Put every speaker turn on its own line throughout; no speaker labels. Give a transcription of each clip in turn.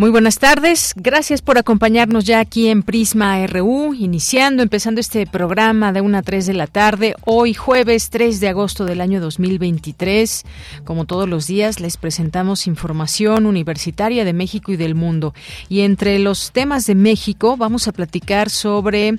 Muy buenas tardes, gracias por acompañarnos ya aquí en Prisma RU, iniciando, empezando este programa de 1 a 3 de la tarde, hoy jueves 3 de agosto del año 2023. Como todos los días, les presentamos información universitaria de México y del mundo. Y entre los temas de México, vamos a platicar sobre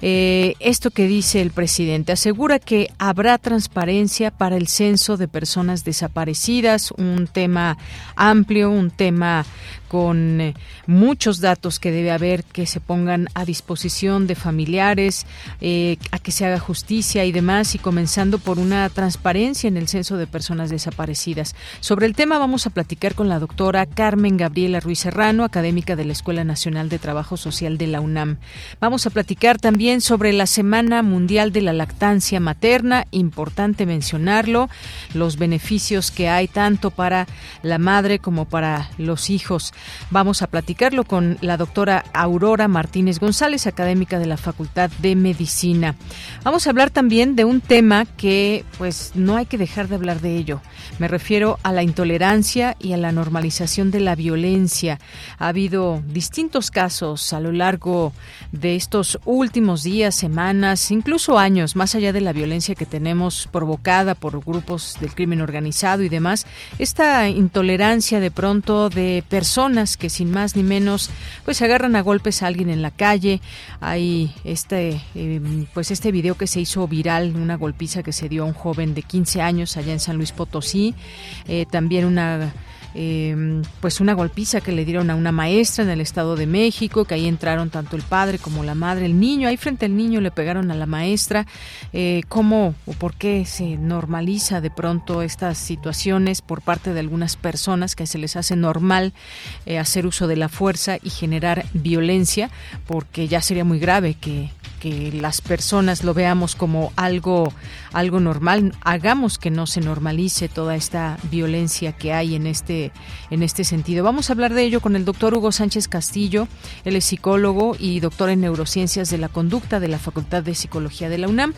eh, esto que dice el presidente. Asegura que habrá transparencia para el censo de personas desaparecidas, un tema amplio, un tema con eh, muchos datos que debe haber que se pongan a disposición de familiares, eh, a que se haga justicia y demás, y comenzando por una transparencia en el censo de personas desaparecidas. Sobre el tema vamos a platicar con la doctora Carmen Gabriela Ruiz Serrano, académica de la Escuela Nacional de Trabajo Social de la UNAM. Vamos a platicar también sobre la Semana Mundial de la Lactancia Materna, importante mencionarlo, los beneficios que hay tanto para la madre como para los hijos. Vamos a platicarlo con la doctora Aurora Martínez González, académica de la Facultad de Medicina. Vamos a hablar también de un tema que pues no hay que dejar de hablar de ello. Me refiero a la intolerancia y a la normalización de la violencia. Ha habido distintos casos a lo largo de estos últimos días, semanas, incluso años, más allá de la violencia que tenemos provocada por grupos del crimen organizado y demás, esta intolerancia de pronto de personas que sin más ni menos pues agarran a golpes a alguien en la calle. Hay este em, pues este video que se hizo viral, una golpiza que se dio a un joven de 15 años allá en San Luis Potosí. Eh, también una Em, pues una golpiza que le dieron a una maestra en el Estado de México, que ahí entraron tanto el padre como la madre, el niño, ahí frente al niño le pegaron a la maestra. Eh, ¿Cómo o por qué se normaliza de pronto estas situaciones por parte de algunas personas que se les hace normal eh, hacer uso de la fuerza y generar violencia? Porque ya sería muy grave que que las personas lo veamos como algo, algo normal, hagamos que no se normalice toda esta violencia que hay en este, en este sentido. Vamos a hablar de ello con el doctor Hugo Sánchez Castillo, él es psicólogo y doctor en neurociencias de la conducta de la Facultad de Psicología de la UNAM.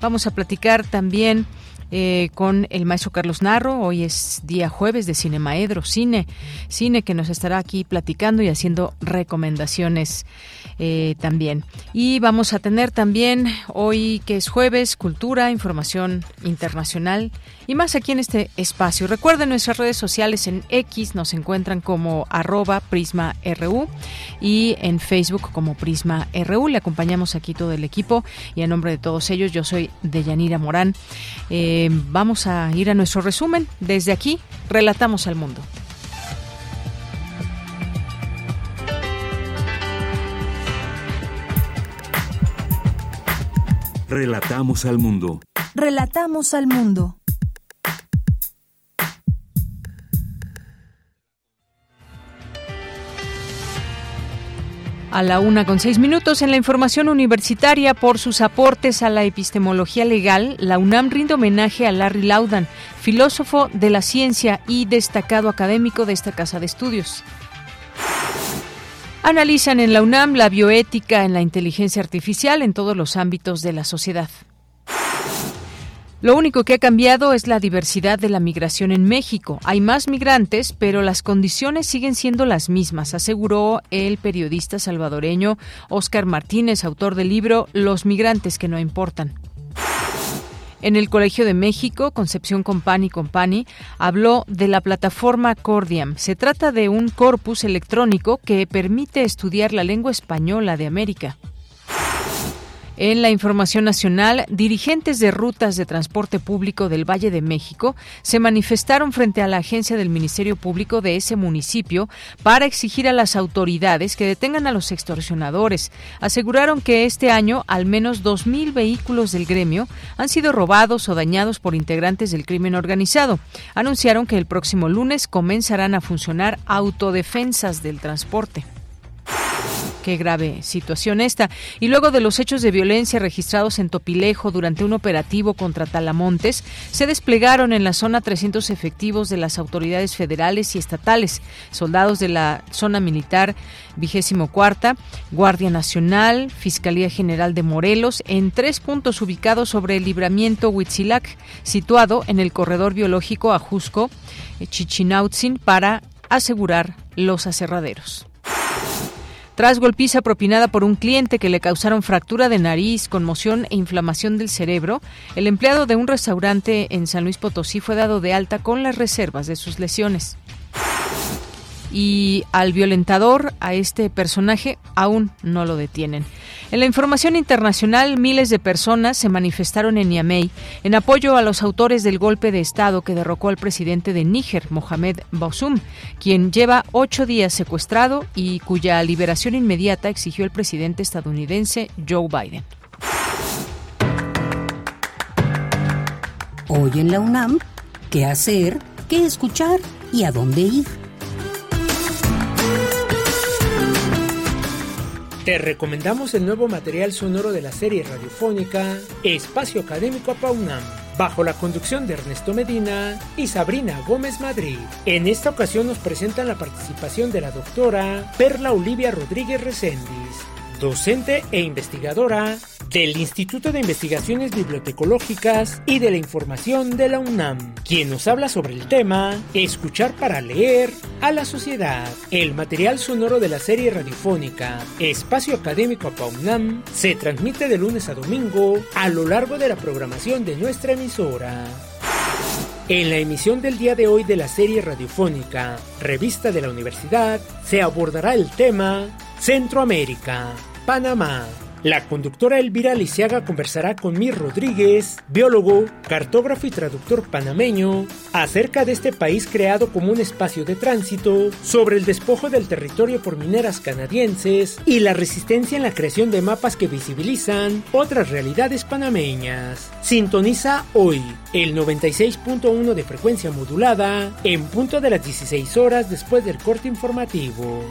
Vamos a platicar también eh, con el maestro Carlos Narro. Hoy es día jueves de Cinemaedro, cine, cine que nos estará aquí platicando y haciendo recomendaciones eh, también. Y vamos a tener también hoy que es jueves, cultura, información internacional y más aquí en este espacio. Recuerden nuestras redes sociales en X nos encuentran como arroba prisma.ru y en Facebook como Prisma RU. Le acompañamos aquí todo el equipo y en nombre de todos ellos yo soy Deyanira Morán. Eh, vamos a ir a nuestro resumen. Desde aquí, relatamos al mundo.
Relatamos al mundo.
Relatamos al mundo.
A la una con seis minutos en la información universitaria por sus aportes a la epistemología legal, la UNAM rinde homenaje a Larry Laudan, filósofo de la ciencia y destacado académico de esta casa de estudios. Analizan en la UNAM la bioética en la inteligencia artificial en todos los ámbitos de la sociedad. Lo único que ha cambiado es la diversidad de la migración en México. Hay más migrantes, pero las condiciones siguen siendo las mismas, aseguró el periodista salvadoreño Óscar Martínez, autor del libro Los migrantes que no importan. En el Colegio de México, Concepción Company Company habló de la plataforma Cordiam. Se trata de un corpus electrónico que permite estudiar la lengua española de América. En la información nacional, dirigentes de rutas de transporte público del Valle de México se manifestaron frente a la agencia del Ministerio Público de ese municipio para exigir a las autoridades que detengan a los extorsionadores. Aseguraron que este año al menos 2.000 vehículos del gremio han sido robados o dañados por integrantes del crimen organizado. Anunciaron que el próximo lunes comenzarán a funcionar autodefensas del transporte. Qué grave situación esta. Y luego de los hechos de violencia registrados en Topilejo durante un operativo contra Talamontes, se desplegaron en la zona 300 efectivos de las autoridades federales y estatales, soldados de la zona militar vigésimo cuarta, Guardia Nacional, Fiscalía General de Morelos, en tres puntos ubicados sobre el libramiento Huitzilac, situado en el corredor biológico Ajusco, Chichinautzin, para asegurar los aserraderos. Tras golpiza propinada por un cliente que le causaron fractura de nariz, conmoción e inflamación del cerebro, el empleado de un restaurante en San Luis Potosí fue dado de alta con las reservas de sus lesiones y al violentador, a este personaje, aún no lo detienen. En la información internacional, miles de personas se manifestaron en Niamey en apoyo a los autores del golpe de Estado que derrocó al presidente de Níger, Mohamed Bazoum, quien lleva ocho días secuestrado y cuya liberación inmediata exigió el presidente estadounidense Joe Biden.
Hoy en la UNAM, ¿qué hacer? ¿Qué escuchar? ¿Y a dónde ir?
Te recomendamos el nuevo material sonoro de la serie radiofónica Espacio Académico Apaunam, bajo la conducción de Ernesto Medina y Sabrina Gómez Madrid. En esta ocasión nos presentan la participación de la doctora Perla Olivia Rodríguez Recendis, docente e investigadora del Instituto de Investigaciones Bibliotecológicas y de la Información de la UNAM, quien nos habla sobre el tema Escuchar para leer a la sociedad. El material sonoro de la serie radiofónica Espacio Académico UNAM se transmite de lunes a domingo a lo largo de la programación de nuestra emisora. En la emisión del día de hoy de la serie radiofónica Revista de la Universidad se abordará el tema Centroamérica, Panamá, la conductora Elvira Lisiaga conversará con Mir Rodríguez, biólogo, cartógrafo y traductor panameño, acerca de este país creado como un espacio de tránsito, sobre el despojo del territorio por mineras canadienses y la resistencia en la creación de mapas que visibilizan otras realidades panameñas. Sintoniza hoy el 96.1 de frecuencia modulada en punto de las 16 horas después del corte informativo.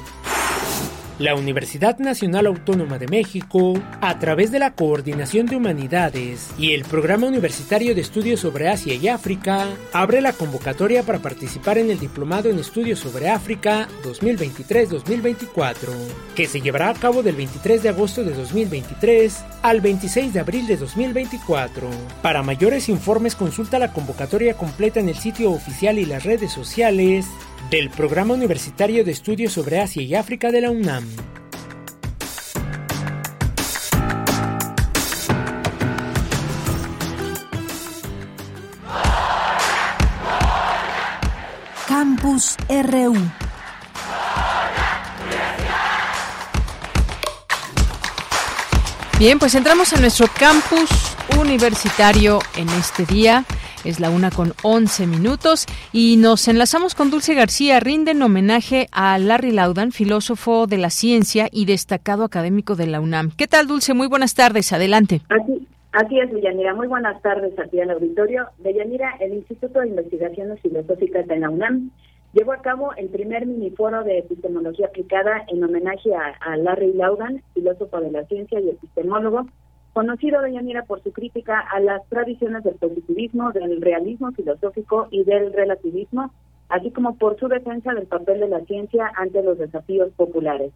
La Universidad Nacional Autónoma de México, a través de la Coordinación de Humanidades y el Programa Universitario de Estudios sobre Asia y África, abre la convocatoria para participar en el Diplomado en Estudios sobre África 2023-2024, que se llevará a cabo del 23 de agosto de 2023 al 26 de abril de 2024. Para mayores informes consulta la convocatoria completa en el sitio oficial y las redes sociales del Programa Universitario de Estudios sobre Asia y África de la UNAM.
Campus RU.
Bien, pues entramos a nuestro campus universitario en este día. Es la una con once minutos y nos enlazamos con Dulce García. Rinden homenaje a Larry Laudan, filósofo de la ciencia y destacado académico de la UNAM. ¿Qué tal, Dulce? Muy buenas tardes. Adelante.
Así, así es, Deyanira. Muy buenas tardes aquí al auditorio. Deyanira, el Instituto de Investigaciones Filosóficas de la UNAM llevó a cabo el primer miniforo de epistemología aplicada en homenaje a, a Larry Laudan, filósofo de la ciencia y epistemólogo, conocido de Yanira por su crítica a las tradiciones del positivismo, del realismo filosófico y del relativismo, así como por su defensa del papel de la ciencia ante los desafíos populares.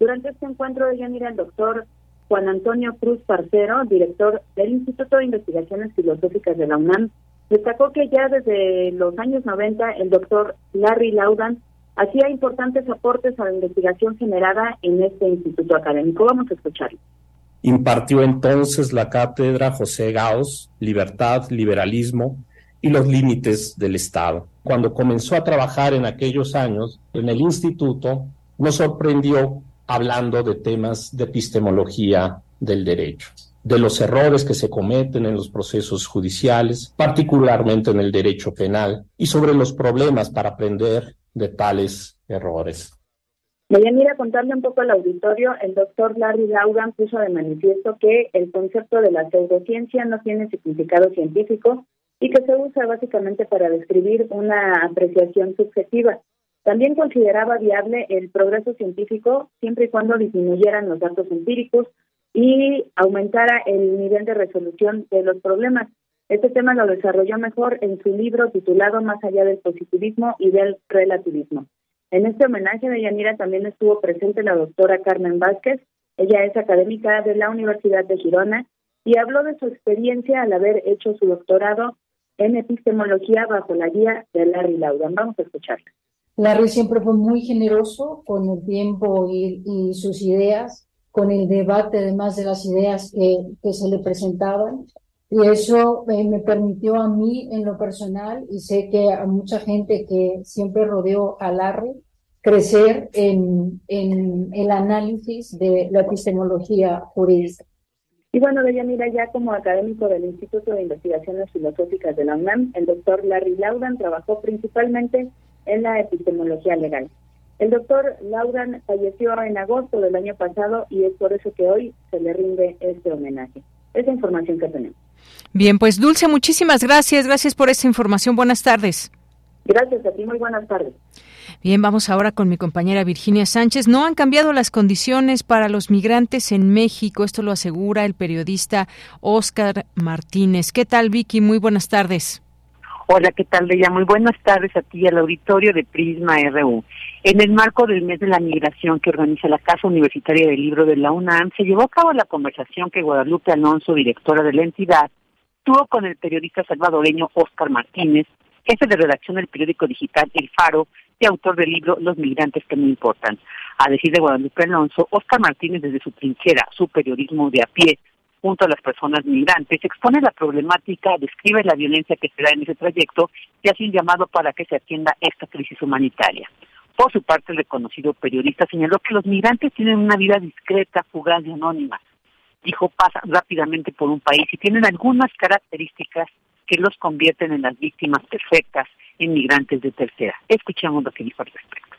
Durante este encuentro de Yanira, el doctor Juan Antonio Cruz Parcero, director del Instituto de Investigaciones Filosóficas de la UNAM, destacó que ya desde los años 90 el doctor Larry Laudan hacía importantes aportes a la investigación generada en este instituto académico. Vamos a escucharlo.
Impartió entonces la cátedra José Gauss, Libertad, Liberalismo y los límites del Estado. Cuando comenzó a trabajar en aquellos años en el instituto, nos sorprendió hablando de temas de epistemología del derecho. de los errores que se cometen en los procesos judiciales, particularmente en el derecho penal, y sobre los problemas para aprender de tales errores.
A contarle un poco al auditorio, el doctor Larry Laugan puso de manifiesto que el concepto de la pseudociencia no tiene significado científico y que se usa básicamente para describir una apreciación subjetiva. También consideraba viable el progreso científico siempre y cuando disminuyeran los datos empíricos y aumentara el nivel de resolución de los problemas. Este tema lo desarrolló mejor en su libro titulado Más allá del positivismo y del relativismo. En este homenaje de Yanira también estuvo presente la doctora Carmen Vázquez. Ella es académica de la Universidad de Girona y habló de su experiencia al haber hecho su doctorado en epistemología bajo la guía de Larry Laudan. Vamos a escucharla.
Larry siempre fue muy generoso con el tiempo y, sus ideas, con el debate además de las ideas que, se le presentaban. Y eso me permitió a mí en lo personal, y sé que a mucha gente que siempre rodeó a Larry, crecer en, el análisis de la epistemología jurídica.
Y bueno, Deyanira, ya como académico del Instituto de Investigaciones Filosóficas de la UNAM, el doctor Larry Laudan trabajó principalmente en la epistemología legal. El doctor Laudan falleció en agosto del año pasado y es por eso que hoy se le rinde este homenaje. Esa información que tenemos.
Bien, pues Dulce, muchísimas gracias. Gracias por esta información. Buenas tardes.
Gracias a ti. Muy buenas tardes.
Bien, vamos ahora con mi compañera Virginia Sánchez. No han cambiado las condiciones para los migrantes en México. Esto lo asegura el periodista Oscar Martínez. ¿Qué tal, Vicky? Muy buenas tardes.
Hola, ¿qué tal, Bella? Muy buenas tardes a ti y al auditorio de Prisma RU. En el marco del mes de la migración que organiza la Casa Universitaria del Libro de la UNAM, se llevó a cabo la conversación que Guadalupe Alonso, directora de la entidad, tuvo con el periodista salvadoreño Oscar Martínez, jefe de redacción del periódico digital El Faro y autor del libro Los migrantes que no importan. A decir de Guadalupe Alonso, Oscar Martínez desde su trinchera, su periodismo de a pie, junto a las personas migrantes, expone la problemática, describe la violencia que se da en ese trayecto y hace un llamado para que se atienda esta crisis humanitaria. Por su parte, el reconocido periodista señaló que los migrantes tienen una vida discreta, fugaz y anónima. Dijo, pasan rápidamente por un país y tienen algunas características que los convierten en las víctimas perfectas inmigrantes de tercera. Escuchemos lo que dijo al respecto.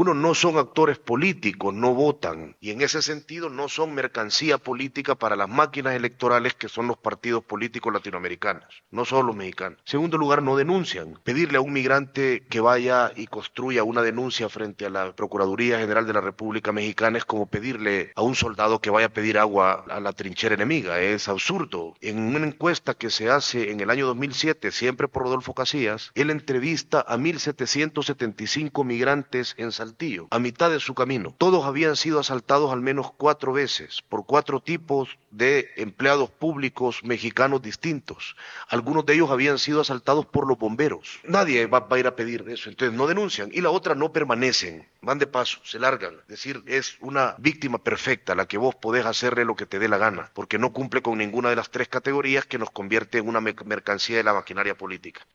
Uno no son actores políticos, no votan y en ese sentido no son mercancía política para las máquinas electorales que son los partidos políticos latinoamericanos, no solo los mexicanos. Segundo lugar, no denuncian. Pedirle a un migrante que vaya y construya una denuncia frente a la Procuraduría General de la República Mexicana es como pedirle a un soldado que vaya a pedir agua a la trinchera enemiga. Es absurdo. En una encuesta que se hace en el año 2007, siempre por Rodolfo Casillas, él entrevista a 1.775 migrantes en San a mitad de su camino. Todos habían sido asaltados al menos cuatro veces por cuatro tipos de empleados públicos mexicanos distintos. Algunos de ellos habían sido asaltados por los bomberos. Nadie va, a ir a pedir eso, entonces no denuncian. Y la otra no permanecen, van de paso, se largan. Es decir, es una víctima perfecta la que vos podés hacerle lo que te dé la gana, porque no cumple con ninguna de las tres categorías que nos convierte en una mercancía de la maquinaria política.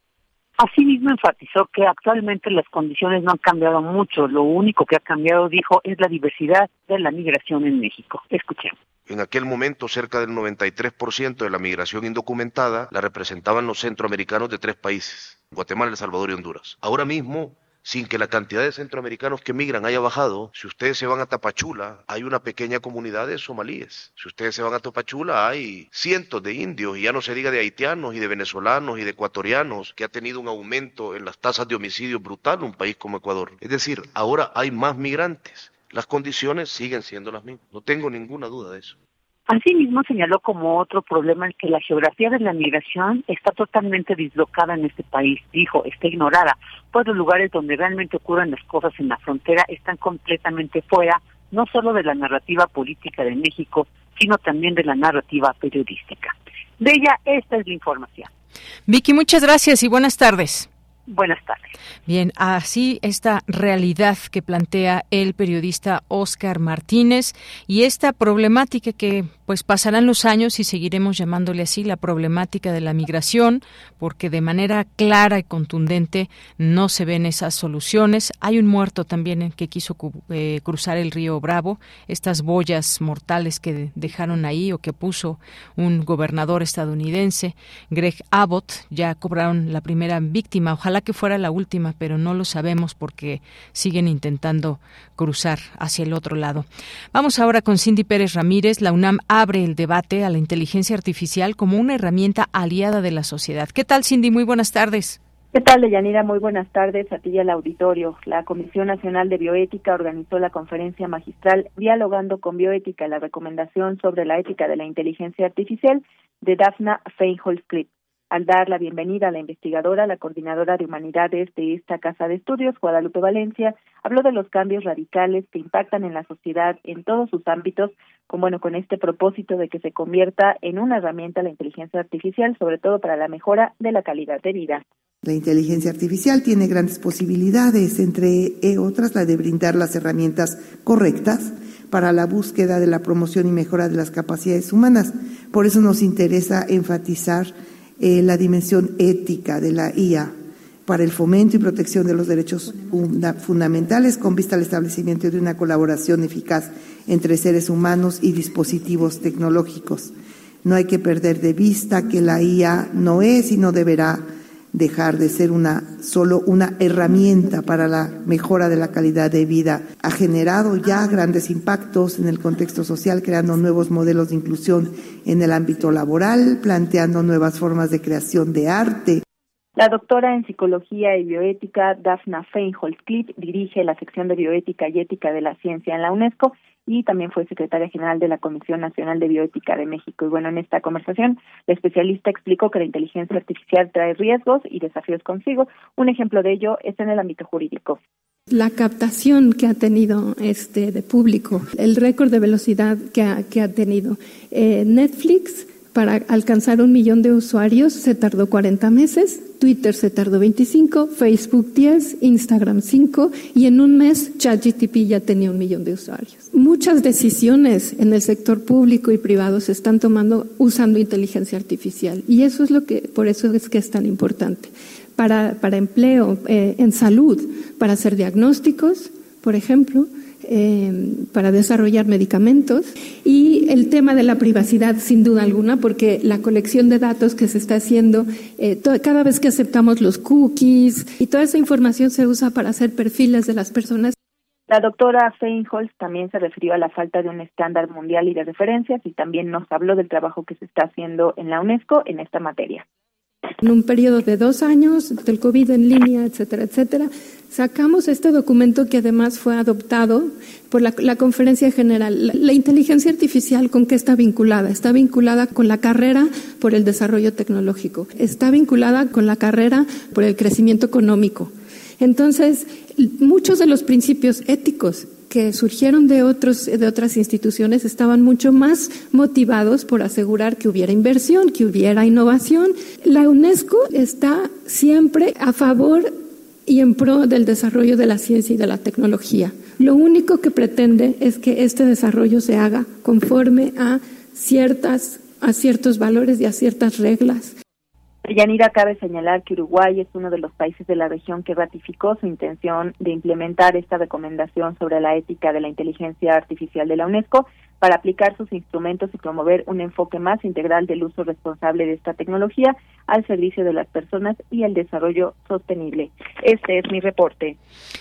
Asimismo, enfatizó que actualmente las condiciones no han cambiado mucho. Lo único que ha cambiado, dijo, es la diversidad de la migración en México. Escuchemos.
En aquel momento, cerca del 93% de la migración indocumentada la representaban los centroamericanos de tres países, Guatemala, El Salvador y Honduras. Ahora mismo, sin que la cantidad de centroamericanos que migran haya bajado, si ustedes se van a Tapachula, hay una pequeña comunidad de somalíes. Si ustedes se van a Tapachula, hay cientos de indios, y ya no se diga de haitianos y de venezolanos y de ecuatorianos, que ha tenido un aumento en las tasas de homicidio brutal un país como Ecuador. Es decir, ahora hay más migrantes. Las condiciones siguen siendo las mismas. No tengo ninguna duda de eso.
Asimismo, señaló como otro problema el que la geografía de la migración está totalmente dislocada en este país. Dijo, está ignorada, pues los lugares donde realmente ocurren las cosas en la frontera están completamente fuera, no solo de la narrativa política de México, sino también de la narrativa periodística. De ella, esta es la información.
Vicky, muchas gracias y buenas tardes.
Buenas tardes.
Bien, así esta realidad que plantea el periodista Oscar Martínez y esta problemática que pues pasarán los años y seguiremos llamándole así la problemática de la migración, porque de manera clara y contundente no se ven esas soluciones. Hay un muerto también que quiso eh, cruzar el río Bravo, estas boyas mortales que dejaron ahí o que puso un gobernador estadounidense, Greg Abbott, ya cobraron la primera víctima. Ojalá que fuera la última, pero no lo sabemos porque siguen intentando cruzar hacia el otro lado. Vamos ahora con Cindy Pérez Ramírez. La UNAM abre el debate a la inteligencia artificial como una herramienta aliada de la sociedad. ¿Qué tal, Cindy? Muy buenas tardes.
¿Qué tal, Deyanira? Muy buenas tardes a ti y al auditorio. La Comisión Nacional de Bioética organizó la conferencia magistral Dialogando con Bioética, la recomendación sobre la ética de la inteligencia artificial de Daphna Feinholz-Klipp. Al dar la bienvenida a la investigadora, la coordinadora de humanidades de esta Casa de Estudios, Guadalupe Valencia, habló de los cambios radicales que impactan en la sociedad en todos sus ámbitos, con bueno, con este propósito de que se convierta en una herramienta la inteligencia artificial, sobre todo para la mejora de la calidad de vida.
La inteligencia artificial tiene grandes posibilidades, entre otras la de brindar las herramientas correctas para la búsqueda de la promoción y mejora de las capacidades humanas. Por eso nos interesa enfatizar eh, la dimensión ética de la IA para el fomento y protección de los derechos fundamentales con vista al establecimiento de una colaboración eficaz entre seres humanos y dispositivos tecnológicos. No hay que perder de vista que la IA no es y no deberá dejar de ser una solo una herramienta para la mejora de la calidad de vida. Ha generado ya grandes impactos en el contexto social, creando nuevos modelos de inclusión en el ámbito laboral, planteando nuevas formas de creación de arte.
La doctora en psicología y bioética Daphna Feinholz-Klipp dirige la sección de bioética y ética de la ciencia en la UNESCO y también fue secretaria general de la Comisión Nacional de Bioética de México. Y bueno, en esta conversación, la especialista explicó que la inteligencia artificial trae riesgos y desafíos consigo. Un ejemplo de ello es en el ámbito jurídico.
La captación que ha tenido este de público, el récord de velocidad que ha, que ha tenido. Eh, Netflix para alcanzar un millón de usuarios se tardó 40 meses, Twitter se tardó 25, Facebook 10, Instagram 5 y en un mes ChatGTP ya tenía un millón de usuarios. Muchas decisiones en el sector público y privado se están tomando usando inteligencia artificial y eso es lo que, por eso es que es tan importante. Para, para empleo, eh, en salud, para hacer diagnósticos, por ejemplo, eh, para desarrollar medicamentos y el tema de la privacidad sin duda alguna porque la colección de datos que se está haciendo eh, cada vez que aceptamos los cookies y toda esa información se usa para hacer perfiles de las personas.
La doctora Feinholz también se refirió a la falta de un estándar mundial y de referencias y también nos habló del trabajo que se está haciendo en la UNESCO en esta materia.
En un periodo de dos años, del COVID en línea, etcétera, etcétera, sacamos este documento que además fue adoptado por la, Conferencia General. La, inteligencia artificial, ¿con qué está vinculada? Está vinculada con la carrera por el desarrollo tecnológico, está vinculada con la carrera por el crecimiento económico. Entonces, muchos de los principios éticos que surgieron de, otros, de otras instituciones estaban mucho más motivados por asegurar que hubiera inversión, que hubiera innovación. La UNESCO está siempre a favor y en pro del desarrollo de la ciencia y de la tecnología. Lo único que pretende es que este desarrollo se haga conforme a ciertas a ciertos valores y a ciertas reglas
Yanira, cabe señalar que Uruguay es uno de los países de la región que ratificó su intención de implementar esta recomendación sobre la ética de la inteligencia artificial de la UNESCO para aplicar sus instrumentos y promover un enfoque más integral del uso responsable de esta tecnología al servicio de las personas y el desarrollo sostenible. Este es mi reporte.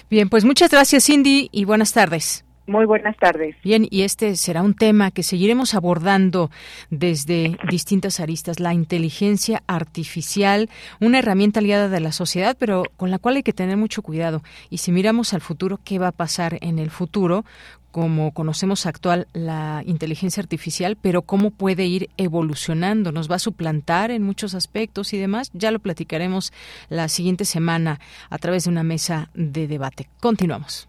Bien, pues muchas gracias Cindy y buenas tardes.
Muy buenas tardes.
Bien, y este será un tema que seguiremos abordando desde distintas aristas, la inteligencia artificial, una herramienta aliada de la sociedad, pero con la cual hay que tener mucho cuidado. Y si miramos al futuro, ¿qué va a pasar en el futuro? como conocemos actual la inteligencia artificial, pero cómo puede ir evolucionando, nos va a suplantar en muchos aspectos y demás. Ya lo platicaremos la siguiente semana a través de una mesa de debate. Continuamos.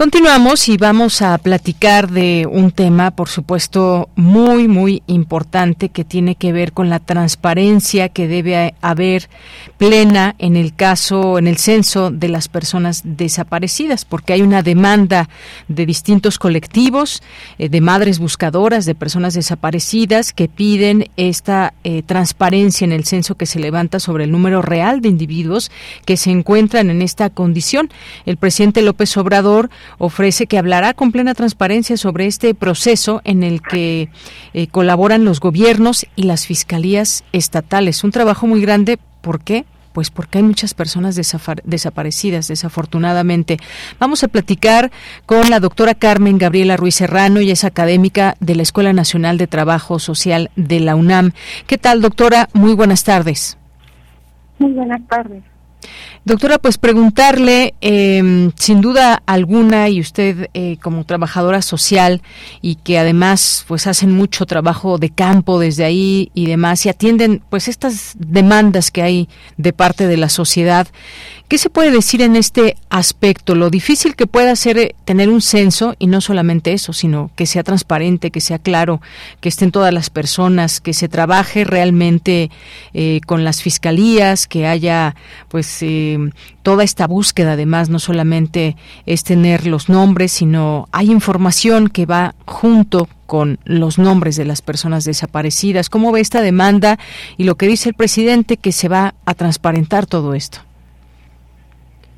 Continuamos y vamos a platicar de un tema, por supuesto, muy, muy importante que tiene que ver con la transparencia que debe haber plena en el caso, en el censo de las personas desaparecidas, porque hay una demanda de distintos colectivos, eh, de madres buscadoras, de personas desaparecidas que piden esta eh, transparencia en el censo que se levanta sobre el número real de individuos que se encuentran en esta condición. El presidente López Obrador ofrece que hablará con plena transparencia sobre este proceso en el que eh, colaboran los gobiernos y las fiscalías estatales. Un trabajo muy grande. ¿Por qué? Pues porque hay muchas personas desaparecidas, desafortunadamente. Vamos a platicar con la doctora Carmen Gabriela Ruiz Serrano, y es académica de la Escuela Nacional de Trabajo Social de la UNAM. ¿Qué tal, doctora? Muy buenas tardes.
Muy buenas tardes.
Doctora, pues preguntarle, em, sin duda alguna, y usted eh, como trabajadora social y que además pues hacen mucho trabajo de campo desde ahí y demás y atienden pues estas demandas que hay de parte de la sociedad, ¿Qué se puede decir en este aspecto? Lo difícil que pueda ser eh, tener un censo y no solamente eso, sino que sea transparente, que sea claro, que estén todas las personas, que se trabaje realmente eh, con las fiscalías, que haya pues eh, toda esta búsqueda. Además, no solamente es tener los nombres, sino hay información que va junto con los nombres de las personas desaparecidas. ¿Cómo ve esta demanda y lo que dice el presidente que se va a transparentar todo esto?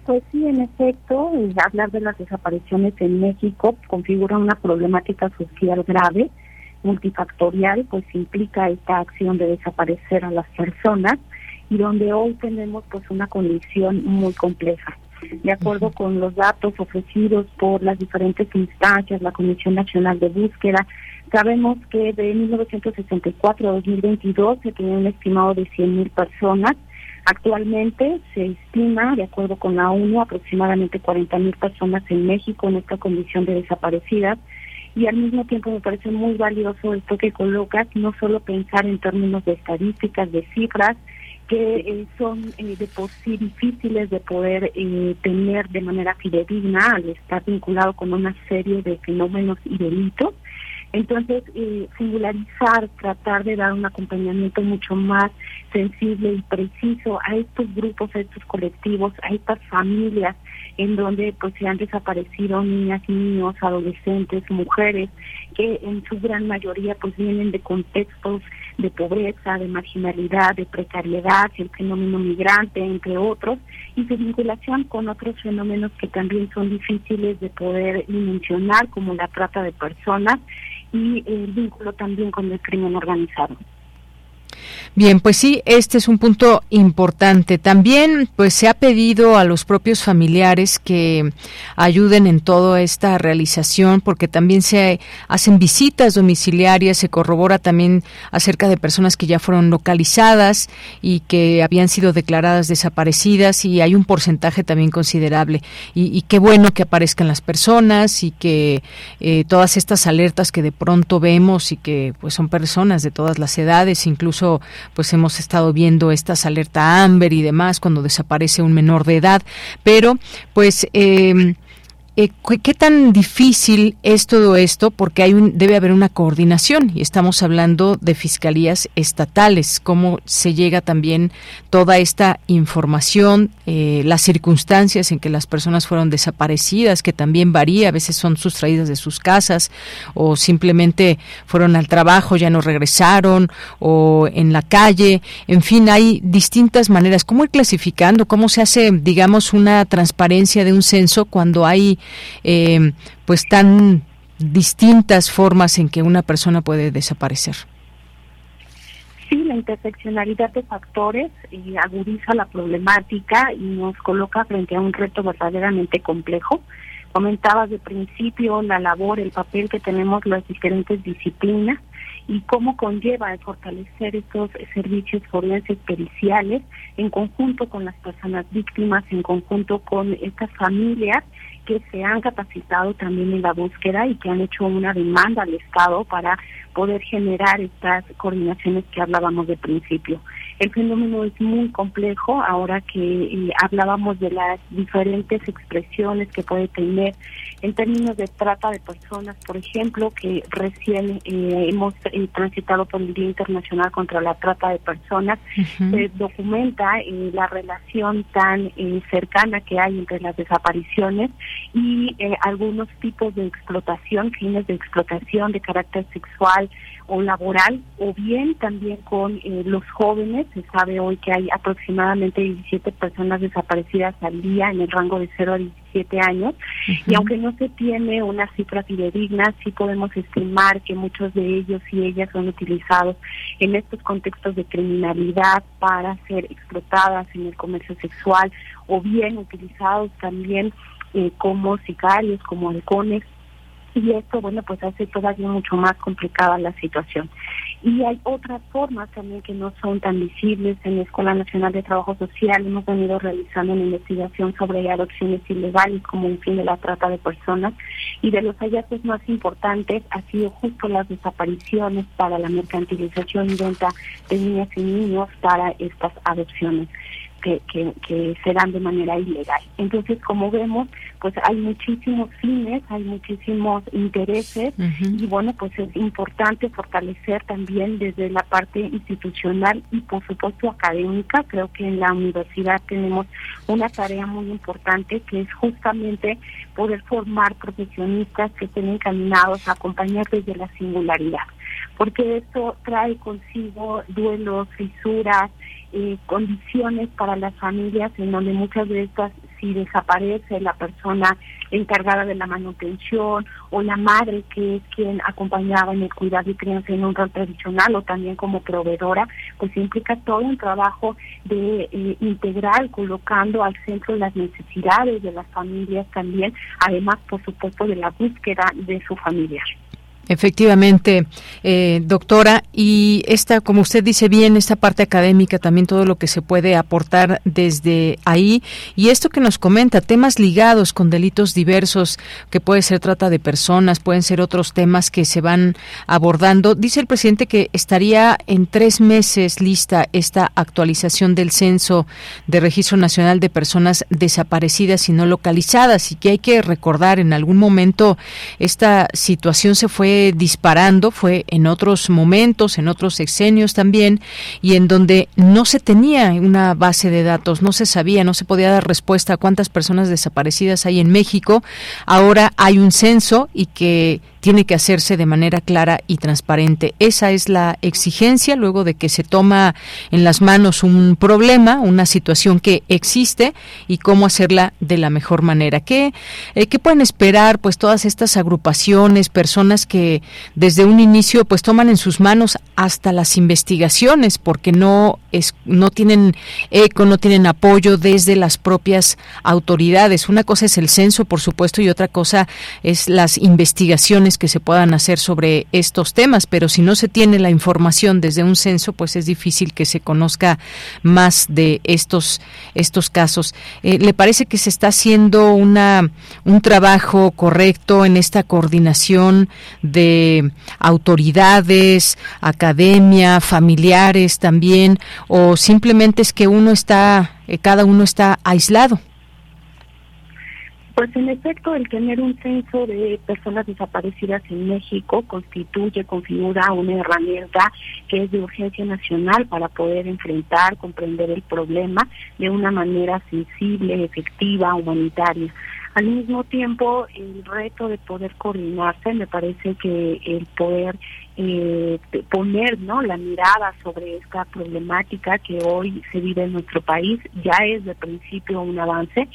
Pues sí, en efecto, hablar de las desapariciones en México configura una problemática social grave, multifactorial, pues implica esta acción de desaparecer a las personas y donde hoy tenemos pues una condición muy compleja. De acuerdo con los datos ofrecidos por las diferentes instancias, la Comisión Nacional de Búsqueda, sabemos que de 1964 a 2022 se tenía un estimado de 100.000 personas. Actualmente se estima, de acuerdo con la ONU, aproximadamente 40 mil personas en México en esta condición de desaparecidas. Y al mismo tiempo me parece muy valioso esto que colocas, no solo pensar en términos de estadísticas, de cifras, que eh, son eh, de por sí difíciles de poder eh, tener de manera fidedigna al estar vinculado con una serie de fenómenos y delitos, entonces, eh, singularizar, tratar de dar un acompañamiento mucho más sensible y preciso a estos grupos, a estos colectivos, a estas familias en donde pues se han desaparecido niñas, niños, adolescentes, mujeres, que en su gran mayoría pues vienen de contextos de pobreza, de marginalidad, de precariedad, el fenómeno migrante, entre otros, y su vinculación con otros fenómenos que también son difíciles de poder mencionar, como la trata de personas y el vínculo también con el crimen organizado.
Bien, pues sí, este es un punto importante. También, pues se ha pedido a los propios familiares que ayuden en toda esta realización, porque también se hacen visitas domiciliarias, se corrobora también acerca de personas que ya fueron localizadas y que habían sido declaradas desaparecidas y hay un porcentaje también considerable. Y, qué bueno que aparezcan las personas y que eh, todas estas alertas que de pronto vemos y que pues son personas de todas las edades, incluso pues hemos estado viendo estas alerta Amber y demás cuando desaparece un menor de edad, pero pues eh, eh, ¿Qué tan difícil es todo esto? Porque hay un, debe haber una coordinación y estamos hablando de fiscalías estatales. ¿Cómo se llega también toda esta información, eh, las circunstancias en que las personas fueron desaparecidas, que también varía, a veces son sustraídas de sus casas o simplemente fueron al trabajo, ya no regresaron o en la calle. En fin, hay distintas maneras. ¿Cómo ir clasificando? ¿Cómo se hace, digamos, una transparencia de un censo cuando hay eh, pues tan distintas formas en que una persona puede desaparecer.
Sí, la interseccionalidad de factores eh, agudiza la problemática y nos coloca frente a un reto verdaderamente complejo. Comentabas de principio la labor, el papel que tenemos las diferentes disciplinas y cómo conlleva el fortalecer estos servicios forenses periciales en conjunto con las personas víctimas, en conjunto con estas familias que se han capacitado también en la búsqueda y que han hecho una demanda al Estado para poder generar estas coordinaciones que hablábamos de principio. El fenómeno es muy complejo ahora que eh, hablábamos de las diferentes expresiones que puede tener en términos de trata de personas, por ejemplo, que recién eh, hemos eh, transitado por el Día Internacional contra la Trata de Personas, se documenta la relación tan cercana que hay entre las desapariciones y algunos tipos de explotación, fines de explotación de carácter sexual o laboral, o bien también con los jóvenes se sabe hoy que hay aproximadamente 17 personas desaparecidas al día en el rango de 0 a 17 años. Y aunque no se tiene una cifra fidedigna, sí podemos estimar que muchos de ellos y ellas son utilizados en estos contextos de criminalidad para ser explotadas en el comercio sexual o bien utilizados también eh, como sicarios, como halcones y esto, bueno, pues hace todavía mucho más complicada la situación. Y hay otras formas también que no son tan visibles. En la Escuela Nacional de Trabajo Social hemos venido realizando una investigación sobre adopciones ilegales como un fin de la trata de personas y de los hallazgos más importantes ha sido justo las desapariciones para la mercantilización y venta de niñas y niños para estas adopciones que, que, se dan de manera ilegal. Entonces, como vemos, pues hay muchísimos fines, hay muchísimos intereses y bueno, pues es importante fortalecer también desde la parte institucional y por supuesto académica. Creo que en la universidad tenemos una tarea muy importante que es justamente poder formar profesionistas que estén encaminados a acompañar desde la singularidad, porque esto trae consigo duelos, fisuras, eh, condiciones para las familias en donde muchas de estas si desaparece la persona encargada de la manutención o la madre que es quien acompañaba en el cuidado y crianza en un rol tradicional o también como proveedora, pues implica todo un trabajo de eh, integral colocando al centro las necesidades de las familias también, además por supuesto de la búsqueda de su familiar.
Efectivamente, eh, doctora, y esta, como usted dice bien, esta parte académica, también todo lo que se puede aportar desde ahí, y esto que nos comenta, temas ligados con delitos diversos, que puede ser trata de personas, pueden ser otros temas que se van abordando. Dice el presidente que estaría en tres meses lista esta actualización del censo de Registro Nacional de Personas Desaparecidas y no localizadas, y que hay que recordar, en algún momento esta situación se fue disparando fue en otros momentos, en otros sexenios también, y en donde no se tenía una base de datos, no se sabía, no se podía dar respuesta a cuántas personas desaparecidas hay en México. Ahora hay un censo y que tiene que hacerse de manera clara y transparente. Esa es la exigencia luego de que se toma en las manos un problema, una situación que existe y cómo hacerla de la mejor manera. ¿Qué, eh, qué pueden esperar pues todas estas agrupaciones, personas que desde un inicio pues toman en sus manos hasta las investigaciones porque no es, no tienen eco, no tienen apoyo desde las propias autoridades. Una cosa es el censo, por supuesto, y otra cosa es las investigaciones que se puedan hacer sobre estos temas, pero si no se tiene la información desde un censo, pues es difícil que se conozca más de estos estos casos. Eh, ¿Le parece que se está haciendo una un trabajo correcto en esta coordinación de autoridades, academia, familiares también, o simplemente es que uno está, eh, cada uno está aislado?
Pues en efecto, el tener un censo de personas desaparecidas en México constituye, configura una herramienta que es de urgencia nacional para poder enfrentar, comprender el problema de una manera sensible, efectiva, humanitaria. Al mismo tiempo, el reto de poder coordinarse, me parece que el poder eh, poner no la mirada sobre esta problemática que hoy se vive en nuestro país ya es de principio un avance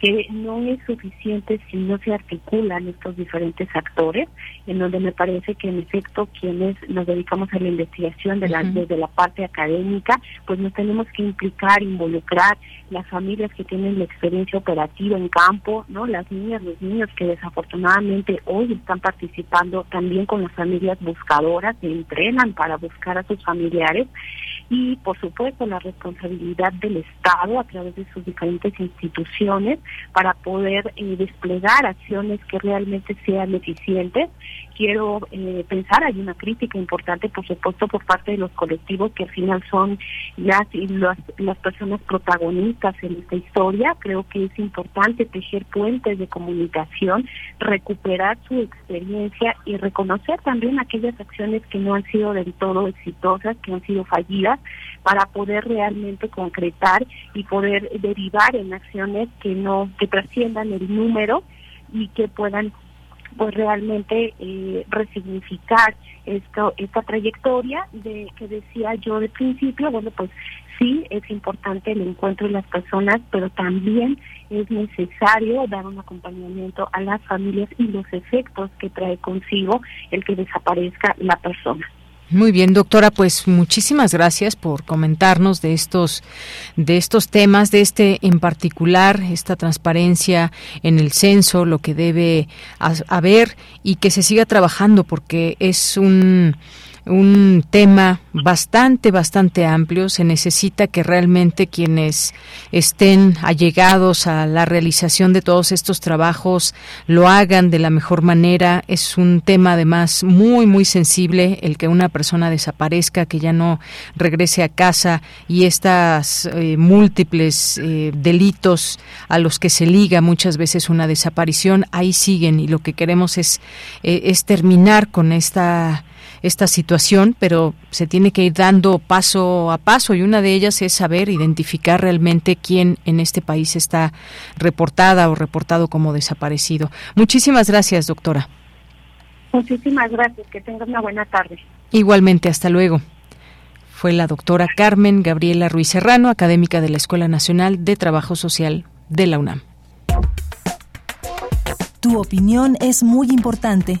que no es suficiente si no se articulan estos diferentes actores, en donde me parece que en efecto quienes nos dedicamos a la investigación de la, desde la parte académica, pues nos tenemos que implicar, involucrar las familias que tienen la experiencia operativa en campo, no las niñas, los niños que desafortunadamente hoy están participando también con las familias buscadoras, se entrenan para buscar a sus familiares y por supuesto la responsabilidad del Estado a través de sus diferentes instituciones para poder eh, desplegar acciones que realmente sean eficientes. Quiero eh, pensar, hay una crítica importante, por supuesto, por parte de los colectivos que al final son las, las, las personas protagonistas en esta historia. Creo que es importante tejer puentes de comunicación, recuperar su experiencia y reconocer también aquellas acciones que no han sido del todo exitosas, que han sido fallidas para poder realmente concretar y poder derivar en acciones que no que trasciendan el número y que puedan pues realmente eh, resignificar esto esta trayectoria de que decía yo de principio. Bueno pues sí es importante el encuentro de las personas pero también es necesario dar un acompañamiento a las familias y los efectos que trae consigo el que desaparezca la persona
muy bien, doctora, pues muchísimas gracias por comentarnos de estos de estos temas, de este en particular, esta transparencia en el censo, lo que debe haber y que se siga trabajando porque es un un tema bastante, bastante amplio. Se necesita que realmente quienes estén allegados a la realización de todos estos trabajos lo hagan de la mejor manera. Es un tema además muy, muy sensible el que una persona desaparezca, que ya no regrese a casa y estas eh, múltiples eh, delitos a los que se liga muchas veces una desaparición, ahí siguen y lo que queremos es, eh, es terminar con esta esta situación, pero se tiene que ir dando paso a paso y una de ellas es saber identificar realmente quién en este país está reportada o reportado como desaparecido. Muchísimas gracias, doctora.
Muchísimas gracias, que tengas una buena tarde.
Igualmente, hasta luego. Fue la doctora Carmen Gabriela Ruiz Serrano, académica de la Escuela Nacional de Trabajo Social de la UNAM.
Tu opinión es muy importante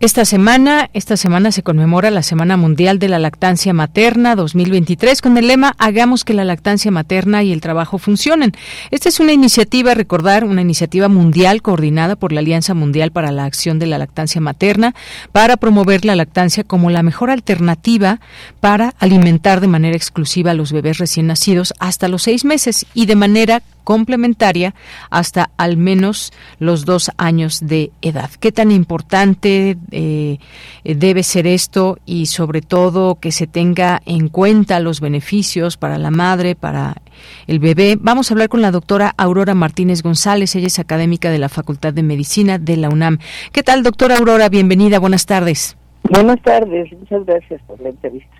Esta semana, esta semana se conmemora la Semana Mundial de la Lactancia Materna 2023 con el lema Hagamos que la lactancia materna y el trabajo funcionen. Esta es una iniciativa, recordar, una iniciativa mundial coordinada por la Alianza Mundial para la Acción de la Lactancia Materna para promover la lactancia como la mejor alternativa para alimentar de manera exclusiva a los bebés recién nacidos hasta los seis meses y de manera complementaria hasta al menos los dos años de edad. ¿Qué tan importante eh, debe ser esto y sobre todo que se tenga en cuenta los beneficios para la madre, para el bebé? Vamos a hablar con la doctora Aurora Martínez González, ella es académica de la Facultad de Medicina de la UNAM. ¿Qué tal, doctora Aurora? Bienvenida, buenas tardes.
Buenas tardes, muchas gracias por la entrevista.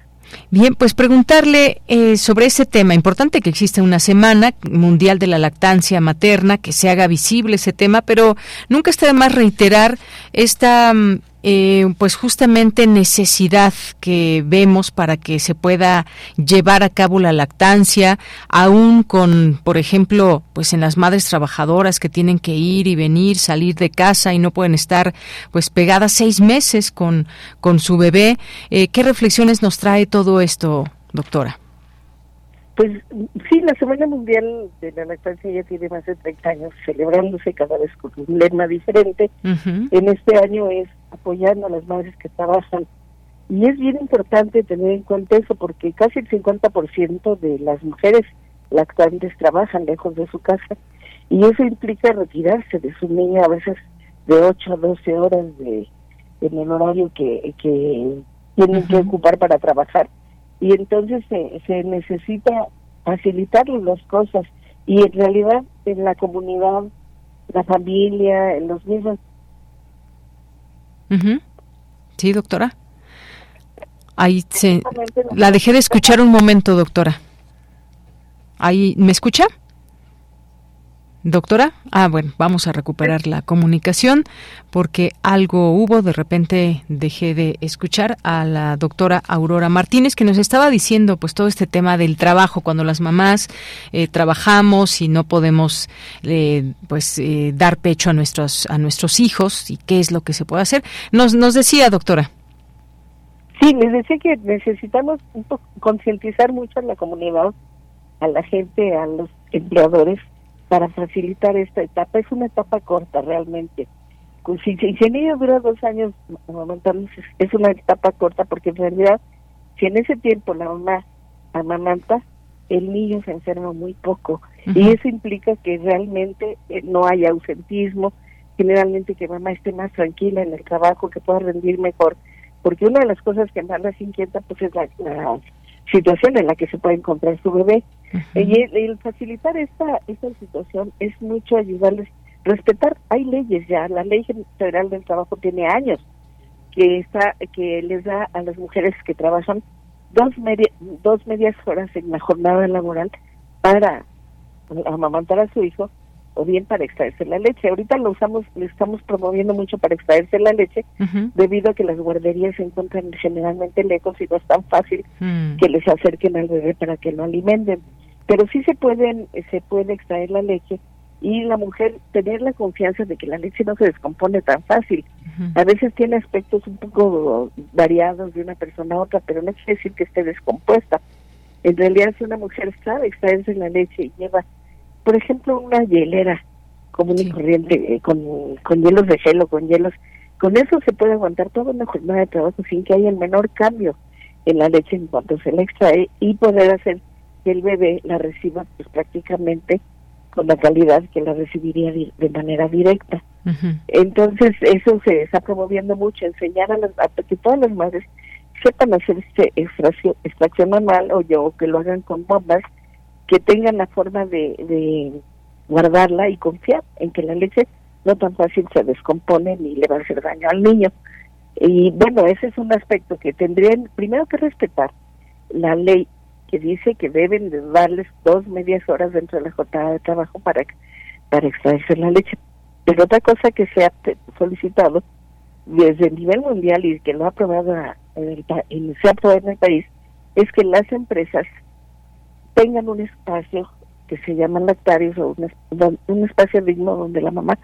Bien, pues preguntarle eh, sobre ese tema. Importante que exista una semana mundial de la lactancia materna, que se haga visible ese tema, pero nunca está de más reiterar esta mm, eh, pues justamente necesidad que vemos para que se pueda llevar a cabo la lactancia, aún con, por ejemplo, pues en las madres trabajadoras que tienen que ir y venir, salir de casa y no pueden estar pues pegadas seis meses con, con su bebé. Eh, ¿Qué reflexiones nos trae todo esto, doctora?
Pues sí, la Semana Mundial de la Lactancia ya tiene más de 30 años celebrándose cada vez con un lema diferente. En este año es apoyando a las madres que trabajan. Y es bien importante tener en cuenta eso porque casi el 50% de las mujeres lactantes trabajan lejos de su casa y eso implica retirarse de su niña a veces de 8 a 12 horas de en el horario que, que tienen que ocupar para trabajar y entonces se, se necesita facilitarles las cosas y en realidad en la comunidad la familia en los mismos
Sí, doctora. Ahí se... La dejé de escuchar un momento, doctora. Ahí, ¿me escucha? Doctora, ah, bueno, vamos a recuperar la comunicación porque algo hubo, de repente dejé de escuchar a la doctora Aurora Martínez que nos estaba diciendo pues todo este tema del trabajo, cuando las mamás eh, trabajamos y no podemos eh, pues eh, dar pecho a nuestros, a nuestros hijos y qué es lo que se puede hacer. Nos, nos decía, doctora.
Sí, les decía que necesitamos concientizar mucho a la comunidad, a la gente, a los empleadores para facilitar esta etapa. Es una etapa corta realmente. Si, si, si el niño dura dos años es una etapa corta porque en realidad si en ese tiempo la mamá amamanta, el niño se enferma muy poco y eso implica que realmente eh, no haya ausentismo, generalmente que mamá esté más tranquila en el trabajo, que pueda rendir mejor, porque una de las cosas que más las inquieta pues es la, situación en la que se puede encontrar su bebé. y el, facilitar esta, esta situación es mucho ayudarles respetar, hay leyes ya, la ley federal del trabajo tiene años que está que les da a las mujeres que trabajan dos dos medias horas en la jornada laboral para amamantar a su hijo o bien para extraerse la leche. Ahorita lo usamos, lo estamos promoviendo mucho para extraerse la leche, debido a que las guarderías se encuentran generalmente lejos y no es tan fácil mm. que les acerquen al bebé para que lo alimenten. Pero sí se pueden, se puede extraer la leche y la mujer tener la confianza de que la leche no se descompone tan fácil. A veces tiene aspectos un poco variados de una persona a otra, pero no quiere decir que esté descompuesta. En realidad, si una mujer sabe extraerse la leche y lleva, por ejemplo, una hielera común y corriente, eh, con, con hielos de gelo, con hielos, con eso se puede aguantar toda una jornada de trabajo sin que haya el menor cambio en la leche en cuanto se la extrae y poder hacer que el bebé la reciba pues prácticamente con la calidad que la recibiría de manera directa. Entonces, eso se está promoviendo mucho, enseñar a, las, que todas las madres sepan hacer este extracción, extracción manual o yo que lo hagan con bombas, que tengan la forma de, de guardarla y confiar en que la leche no tan fácil se descompone ni le va a hacer daño al niño. Y bueno, ese es un aspecto que tendrían primero que respetar la ley que dice que deben de darles dos medias horas dentro de la jornada de trabajo para, para extraerse la leche. Pero otra cosa que se ha solicitado desde el nivel mundial y que lo ha aprobado en el, se ha aprobado en el país es que las empresas tengan un espacio que se llama lactarios o un, un espacio digno donde la mamá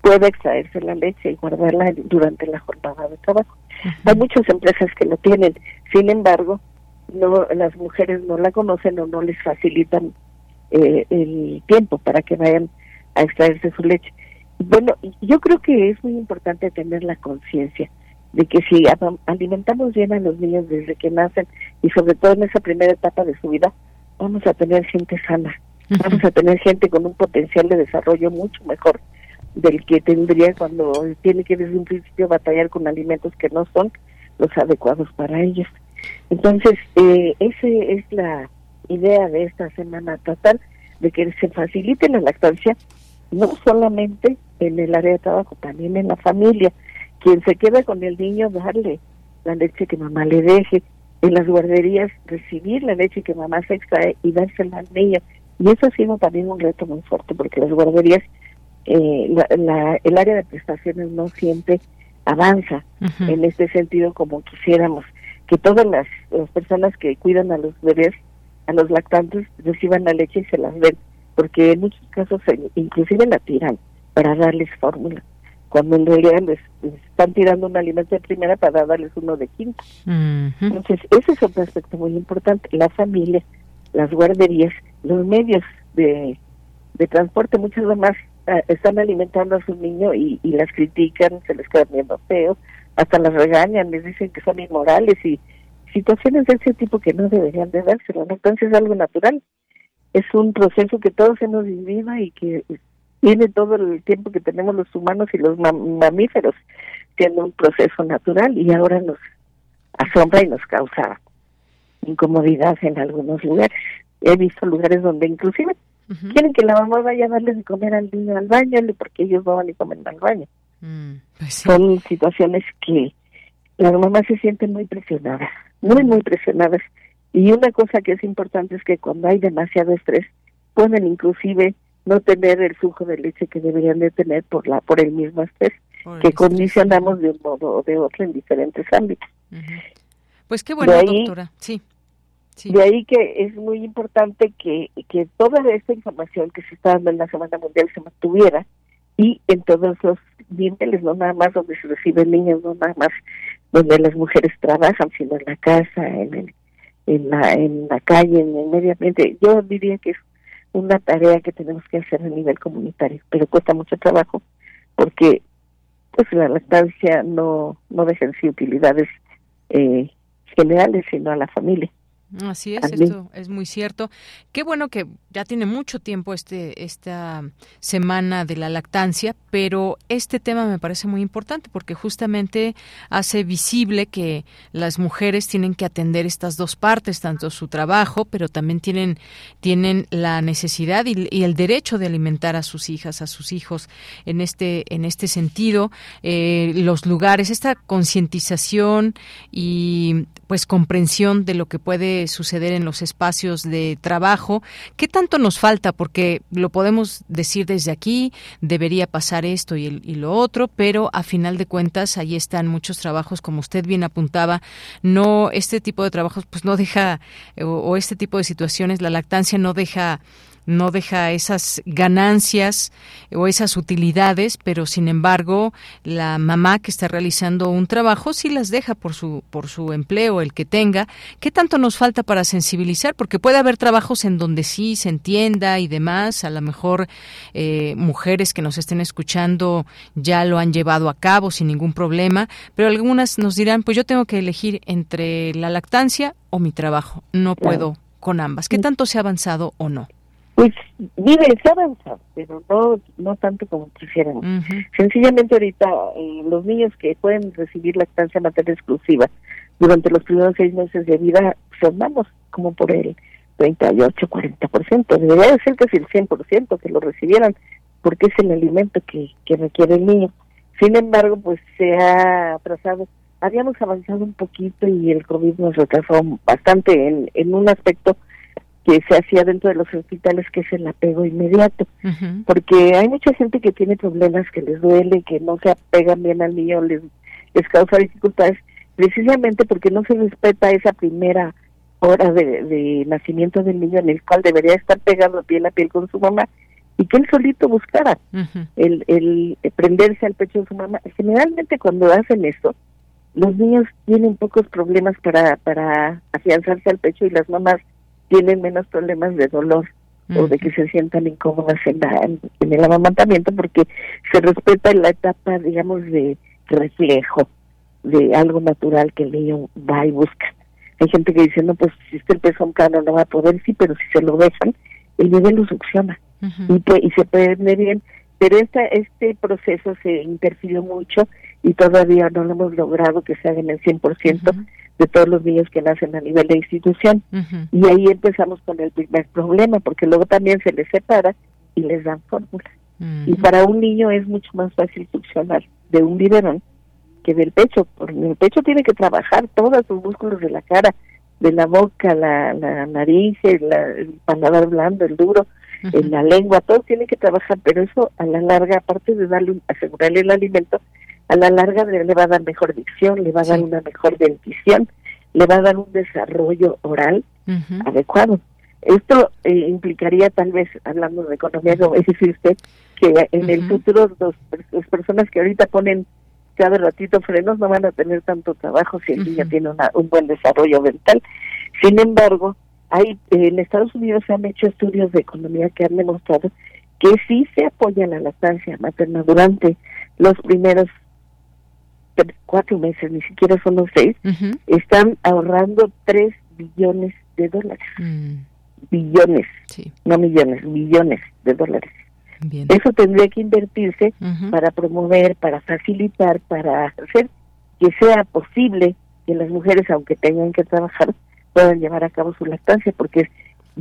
pueda extraerse la leche y guardarla durante la jornada de trabajo. Hay muchas empresas que lo tienen, sin embargo, no las mujeres no la conocen o no les facilitan eh, el tiempo para que vayan a extraerse su leche. Bueno, yo creo que es muy importante tener la conciencia de que si alimentamos bien a los niños desde que nacen y sobre todo en esa primera etapa de su vida, vamos a tener gente sana, vamos a tener gente con un potencial de desarrollo mucho mejor del que tendría cuando tiene que desde un principio batallar con alimentos que no son los adecuados para ellos. Entonces, eh, esa es la idea de esta semana, tratar de que se facilite la lactancia, no solamente en el área de trabajo, también en la familia. Quien se queda con el niño, darle la leche que mamá le deje. En las guarderías, recibir la leche que mamá se extrae y dársela al niño. Y eso ha sido también un reto muy fuerte, porque las guarderías, eh, la, el área de prestaciones no siempre avanza en este sentido como quisiéramos. Que todas las, personas que cuidan a los bebés, a los lactantes, reciban la leche y se las den, porque en muchos casos inclusive la tiran para darles fórmula, cuando en realidad les, están tirando un alimento de primera para darles uno de quinta. Entonces, ese es otro aspecto muy importante, la familia, las guarderías, los medios de, de transporte, muchas más ah, están alimentando a su niño y, y las critican, se les queda viendo feo, hasta las regañan, les dicen que son inmorales y situaciones de ese tipo que no deberían de dárselo. Entonces es algo natural. Es un proceso que todos hemos vivido y que tiene todo el tiempo que tenemos los humanos y los mamíferos siendo un proceso natural y ahora nos asombra y nos causa incomodidad en algunos lugares. He visto lugares donde inclusive quieren que la mamá vaya a darle de comer al niño al baño porque ellos no van a comer al baño. Mm, pues Son situaciones que las mamás se sienten muy presionadas, muy, muy presionadas. Y una cosa que es importante es que cuando hay demasiado estrés, pueden inclusive no tener el flujo de leche que deberían de tener por la por el mismo estrés que condicionamos de un modo o de otro en diferentes ámbitos.
Pues qué bueno, doctora. Sí.
De ahí que es muy importante que, que toda esta información que se está dando en la Semana Mundial se mantuviera y en todos los niveles, no nada más donde se reciben niños, no nada más donde las mujeres trabajan, sino en la casa, en el, en la, en la calle, en el medio ambiente. Yo diría que es una tarea que tenemos que hacer a nivel comunitario, pero cuesta mucho trabajo porque pues la lactancia no, no deja en sí utilidades eh, generales, sino a la familia.
Así es, esto es muy cierto. Qué bueno que ya tiene mucho tiempo este esta semana de la lactancia, pero este tema me parece muy importante porque justamente hace visible que las mujeres tienen que atender estas dos partes, tanto su trabajo, pero también tienen tienen la necesidad y, el derecho de alimentar a sus hijas, a sus hijos. En este en este sentido, eh, los lugares, esta concientización y pues comprensión de lo que puede suceder en los espacios de trabajo. ¿Qué tanto nos falta? Porque lo podemos decir desde aquí, debería pasar esto y, y lo otro, pero a final de cuentas ahí están muchos trabajos, como usted bien apuntaba, no este tipo de trabajos pues no deja o, o este tipo de situaciones, la lactancia no deja no deja esas ganancias o esas utilidades, pero sin embargo la mamá que está realizando un trabajo sí las deja por su por su empleo el que tenga. ¿Qué tanto nos falta para sensibilizar? Porque puede haber trabajos en donde sí se entienda y demás. A lo mejor eh, mujeres que nos estén escuchando ya lo han llevado a cabo sin ningún problema, pero algunas nos dirán, pues yo tengo que elegir entre la lactancia o mi trabajo. No puedo con ambas. ¿Qué tanto se ha avanzado o no?
Pues se ha avanzado, pero no no tanto como quisiéramos. Sencillamente ahorita eh, los niños que pueden recibir lactancia materna exclusiva durante los primeros seis meses de vida, formamos como por el 38, 40%. Debería de ser casi el 100% que lo recibieran, porque es el alimento que, que requiere el niño. Sin embargo, pues se ha atrasado. Habíamos avanzado un poquito y el COVID nos retrasó bastante en, en un aspecto que se hacía dentro de los hospitales, que es el apego inmediato. Porque hay mucha gente que tiene problemas, que les duele, que no se apegan bien al niño, les, les causa dificultades, precisamente porque no se respeta esa primera hora de, nacimiento del niño en el cual debería estar pegado piel a piel con su mamá y que él solito buscara el, el prenderse al pecho de su mamá. Generalmente cuando hacen esto, los niños tienen pocos problemas para, para afianzarse al pecho y las mamás tienen menos problemas de dolor o de que se sientan incómodas en, en el amamantamiento porque se respeta la etapa, digamos, de reflejo de algo natural que el niño va y busca. Hay gente que dice, no, pues si está el pezón plano no va a poder, sí, pero si se lo dejan, el nivel lo succiona y, y se ver bien. Pero esta, este proceso se interfirió mucho y todavía no lo hemos logrado que se haga en el 100% de todos los niños que nacen a nivel de institución. Y ahí empezamos con el primer problema, porque luego también se les separa y les dan fórmula. Y para un niño es mucho más fácil succionar de un biberón que del pecho, porque el pecho tiene que trabajar todos los músculos de la cara, de la boca, la, la nariz, el, el paladar blando, el duro, la lengua, todo tiene que trabajar, pero eso a la larga, aparte de darle, asegurarle el alimento, a la larga le, va a dar mejor dicción, le va a dar una mejor dentición, le va a dar un desarrollo oral adecuado. Esto eh, implicaría tal vez, hablando de economía, como dice usted, que en el futuro dos, las personas que ahorita ponen cada ratito frenos no van a tener tanto trabajo si el niño tiene un buen desarrollo mental. Sin embargo, hay en Estados Unidos se han hecho estudios de economía que han demostrado que sí se apoya la lactancia materna durante los primeros cuatro meses, ni siquiera son los seis, están ahorrando tres billones de dólares. Mm. Billones, no millones, billones de dólares. Eso tendría que invertirse para promover, para facilitar, para hacer que sea posible que las mujeres, aunque tengan que trabajar, puedan llevar a cabo su lactancia, porque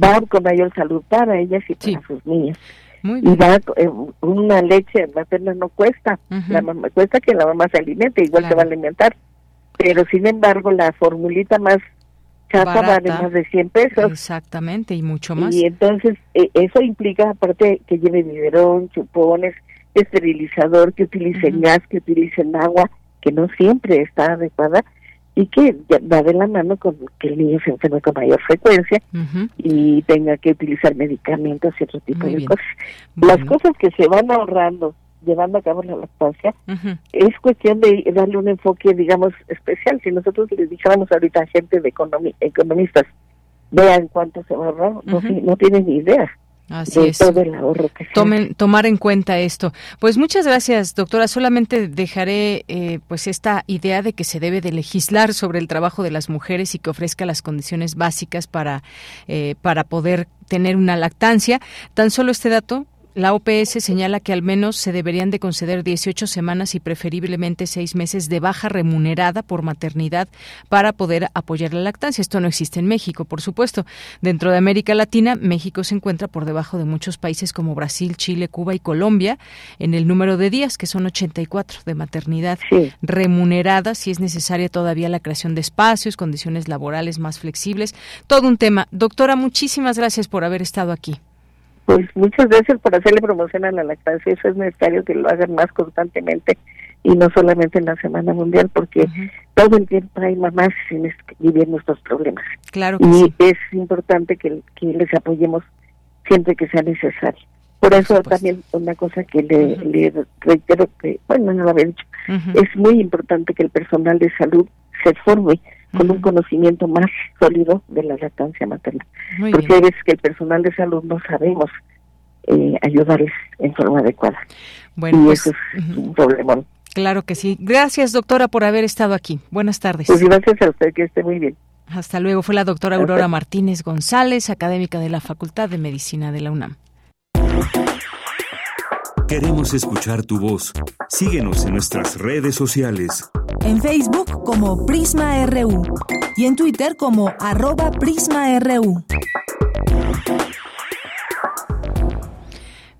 va con mayor salud para ellas y para sus niños y va, eh, una leche materna no cuesta, la mamá, cuesta que la mamá se alimente, igual se va a alimentar, pero sin embargo la formulita más chata vale más de 100 pesos.
Exactamente, y mucho más.
Y entonces e, eso implica, aparte que lleve biberón, chupones, esterilizador, que utilicen gas, que utilicen agua, que no siempre está adecuada, y que va de la mano con que el niño se enferme con mayor frecuencia y tenga que utilizar medicamentos y otro tipo de cosas. Las cosas que se van ahorrando llevando a cabo la lactancia, es cuestión de darle un enfoque, digamos, especial. Si nosotros les dijéramos ahorita a gente de economistas, vean cuánto se va a ahorrar, no, no tienen ni idea.
Así es.
todo el ahorro que
Tomen, tomar en cuenta esto. Pues muchas gracias, doctora. Solamente dejaré eh, pues esta idea de que se debe de legislar sobre el trabajo de las mujeres y que ofrezca las condiciones básicas para, eh, para poder tener una lactancia. Tan solo este dato, la OPS señala que al menos se deberían de conceder 18 semanas y preferiblemente seis meses de baja remunerada por maternidad para poder apoyar la lactancia. Esto no existe en México, por supuesto. Dentro de América Latina, México se encuentra por debajo de muchos países como Brasil, Chile, Cuba y Colombia en el número de días, que son 84 de maternidad remunerada, si es necesaria todavía la creación de espacios, condiciones laborales más flexibles. Todo un tema. Doctora, muchísimas gracias por haber estado aquí
pues muchas veces por hacerle promoción a la lactancia, eso es necesario que lo hagan más constantemente y no solamente en la Semana Mundial, porque todo el tiempo hay mamás viviendo estos problemas.
Claro
y es importante que, les apoyemos siempre que sea necesario. Por eso también una cosa que le, reitero que, bueno, no lo había dicho, es muy importante que el personal de salud se forme con un conocimiento más sólido de la lactancia materna. porque hay veces que el personal de salud no sabemos eh, ayudarles en forma adecuada.
Bueno,
y
pues,
eso es un problemón.
Claro que sí. Gracias, doctora, por haber estado aquí. Buenas tardes.
Pues gracias a usted, que esté muy bien.
Hasta luego. Fue la doctora Aurora Martínez González, académica de la Facultad de Medicina de la UNAM.
Queremos escuchar tu voz. Síguenos en nuestras redes sociales.
En Facebook como Prisma RU y en Twitter como arroba PrismaRU.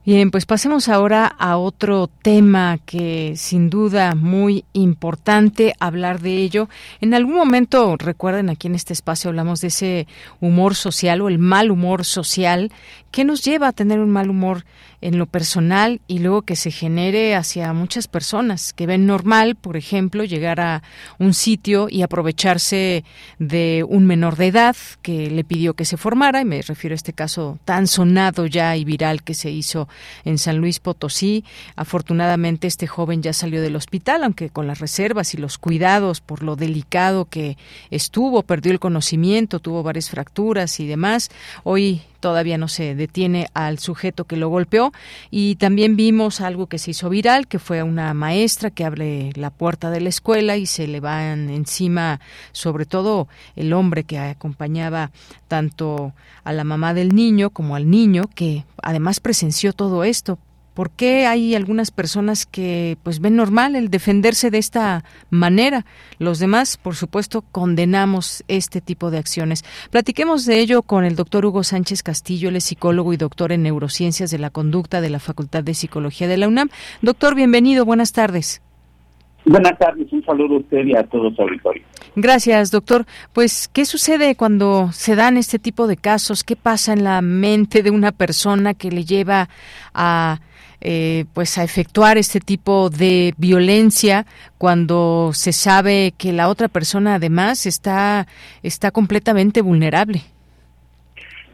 Bien, pues pasemos ahora a otro tema que sin duda muy importante hablar de ello. En algún momento, recuerden, aquí en este espacio hablamos de ese humor social o el mal humor social. ¿Qué nos lleva a tener un mal humor en lo personal y luego que se genere hacia muchas personas que ven normal, por ejemplo, llegar a un sitio y aprovecharse de un menor de edad que le pidió que se formara, y me refiero a este caso tan sonado ya y viral que se hizo en San Luis Potosí. Afortunadamente este joven ya salió del hospital, aunque con las reservas y los cuidados por lo delicado que estuvo, perdió el conocimiento, tuvo varias fracturas y demás. Hoy todavía no se detiene al sujeto que lo golpeó. Y también vimos algo que se hizo viral que fue una maestra que abre la puerta de la escuela y se le van encima sobre todo el hombre que acompañaba tanto a la mamá del niño como al niño que además presenció todo esto ¿Por qué hay algunas personas que pues ven normal el defenderse de esta manera? Los demás, por supuesto, condenamos este tipo de acciones. Platiquemos de ello con el doctor Hugo Sánchez Castillo, él es psicólogo y doctor en neurociencias de la conducta de la Facultad de Psicología de la UNAM. Doctor, bienvenido, buenas tardes.
Buenas tardes, un saludo a usted y a todos los auditores.
Gracias, doctor. Pues, ¿qué sucede cuando se dan este tipo de casos? ¿Qué pasa en la mente de una persona que le lleva a eh, pues a efectuar este tipo de violencia cuando se sabe que la otra persona además está está completamente vulnerable.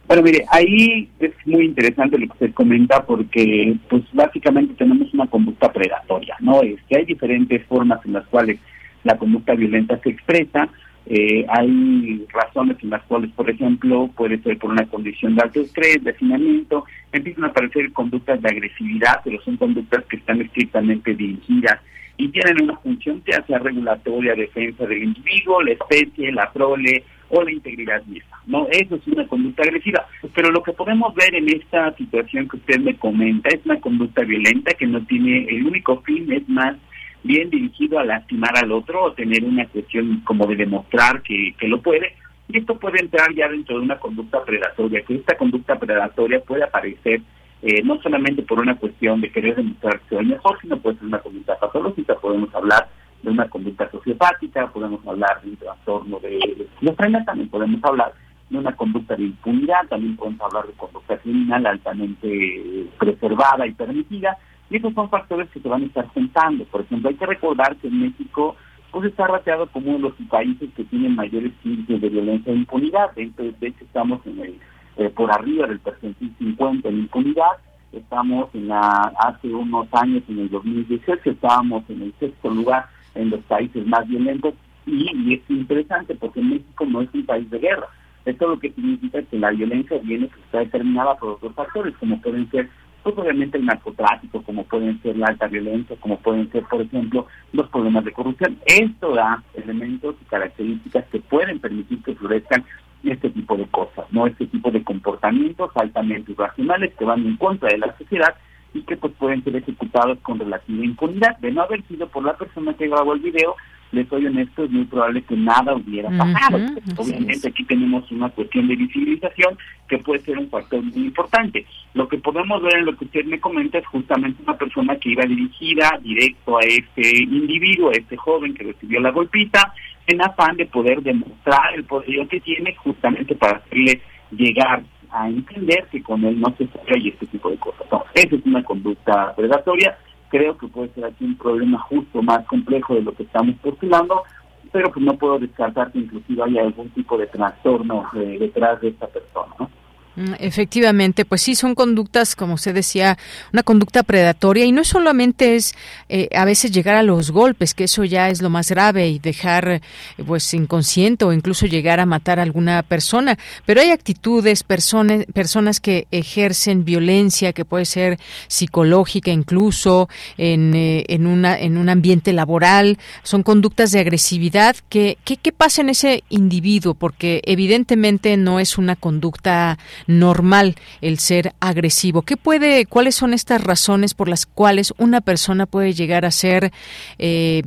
Bueno, mire, ahí es muy interesante lo que usted comenta porque, pues, básicamente tenemos una conducta predatoria, ¿no? Es que hay diferentes formas en las cuales la conducta violenta se expresa. Eh, hay razones en las cuales, por ejemplo, puede ser por una condición de alto estrés, de hacinamiento, empiezan a aparecer conductas de agresividad, pero son conductas que están estrictamente dirigidas y tienen una función ya sea regulatoria, defensa del individuo, la especie, la prole o la integridad misma. No, eso es una conducta agresiva. Pero lo que podemos ver en esta situación que usted me comenta es una conducta violenta que no tiene el único fin es más bien dirigido a lastimar al otro o tener una cuestión como de demostrar que, que lo puede. Y esto puede entrar ya dentro de una conducta predatoria, que esta conducta predatoria puede aparecer eh, no solamente por una cuestión de querer demostrar que soy mejor, sino puede ser una conducta patológica, podemos hablar de una conducta sociopática, podemos hablar de un trastorno de esquizofrenia, también podemos hablar de una conducta de impunidad, también podemos hablar de conducta criminal altamente preservada y permitida, y esos son factores que se van a estar juntando. Por ejemplo, hay que recordar que México pues está rateado como uno de los países que tienen mayores índices de violencia e impunidad. Dentro, de hecho, estamos en el eh, por arriba del percentil 50 en impunidad. Estamos en la hace unos años, en el 2018, estábamos en el sexto lugar en los países más violentos y, es interesante porque México no es un país de guerra. Esto lo que significa que la violencia viene que está determinada por otros factores, como pueden ser pues obviamente el narcotráfico, como pueden ser la alta violencia, como pueden ser, por ejemplo, los problemas de corrupción. Esto da elementos y características que pueden permitir que florezcan este tipo de cosas, no este tipo de comportamientos altamente irracionales que van en contra de la sociedad y que pues pueden ser ejecutados con relativa impunidad. De no haber sido por la persona que grabó el video, les soy honesto, es muy probable que nada hubiera pasado. Obviamente aquí tenemos una cuestión de visibilización que puede ser un factor muy importante. Lo que podemos ver en lo que usted me comenta es justamente una persona que iba dirigida directo a este individuo, a este joven que recibió la golpita, en afán de poder demostrar el poder que tiene justamente para hacerle llegar a entender que con él no se puede y este tipo de cosas. esa es una conducta predatoria. Creo que puede ser aquí un problema justo más complejo de lo que estamos postulando, pero pues no puedo descartar que inclusive haya algún tipo de trastorno eh, detrás de esta persona.
Mm, efectivamente, pues sí, son conductas, como usted decía, una conducta predatoria y no solamente es eh, a veces llegar a los golpes, que eso ya es lo más grave y dejar eh, pues inconsciente o incluso llegar a matar a alguna persona, pero hay actitudes, personas, personas que ejercen violencia que puede ser psicológica incluso en, eh, en, una, en un ambiente laboral, son conductas de agresividad. que ¿Qué pasa en ese individuo? Porque evidentemente no es una conducta normal el ser agresivo. ¿Qué puede, cuáles son estas razones por las cuales una persona puede llegar a ser eh,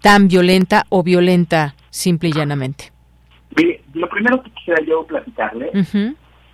tan violenta o violenta simple y llanamente?
lo primero que quisiera yo platicarle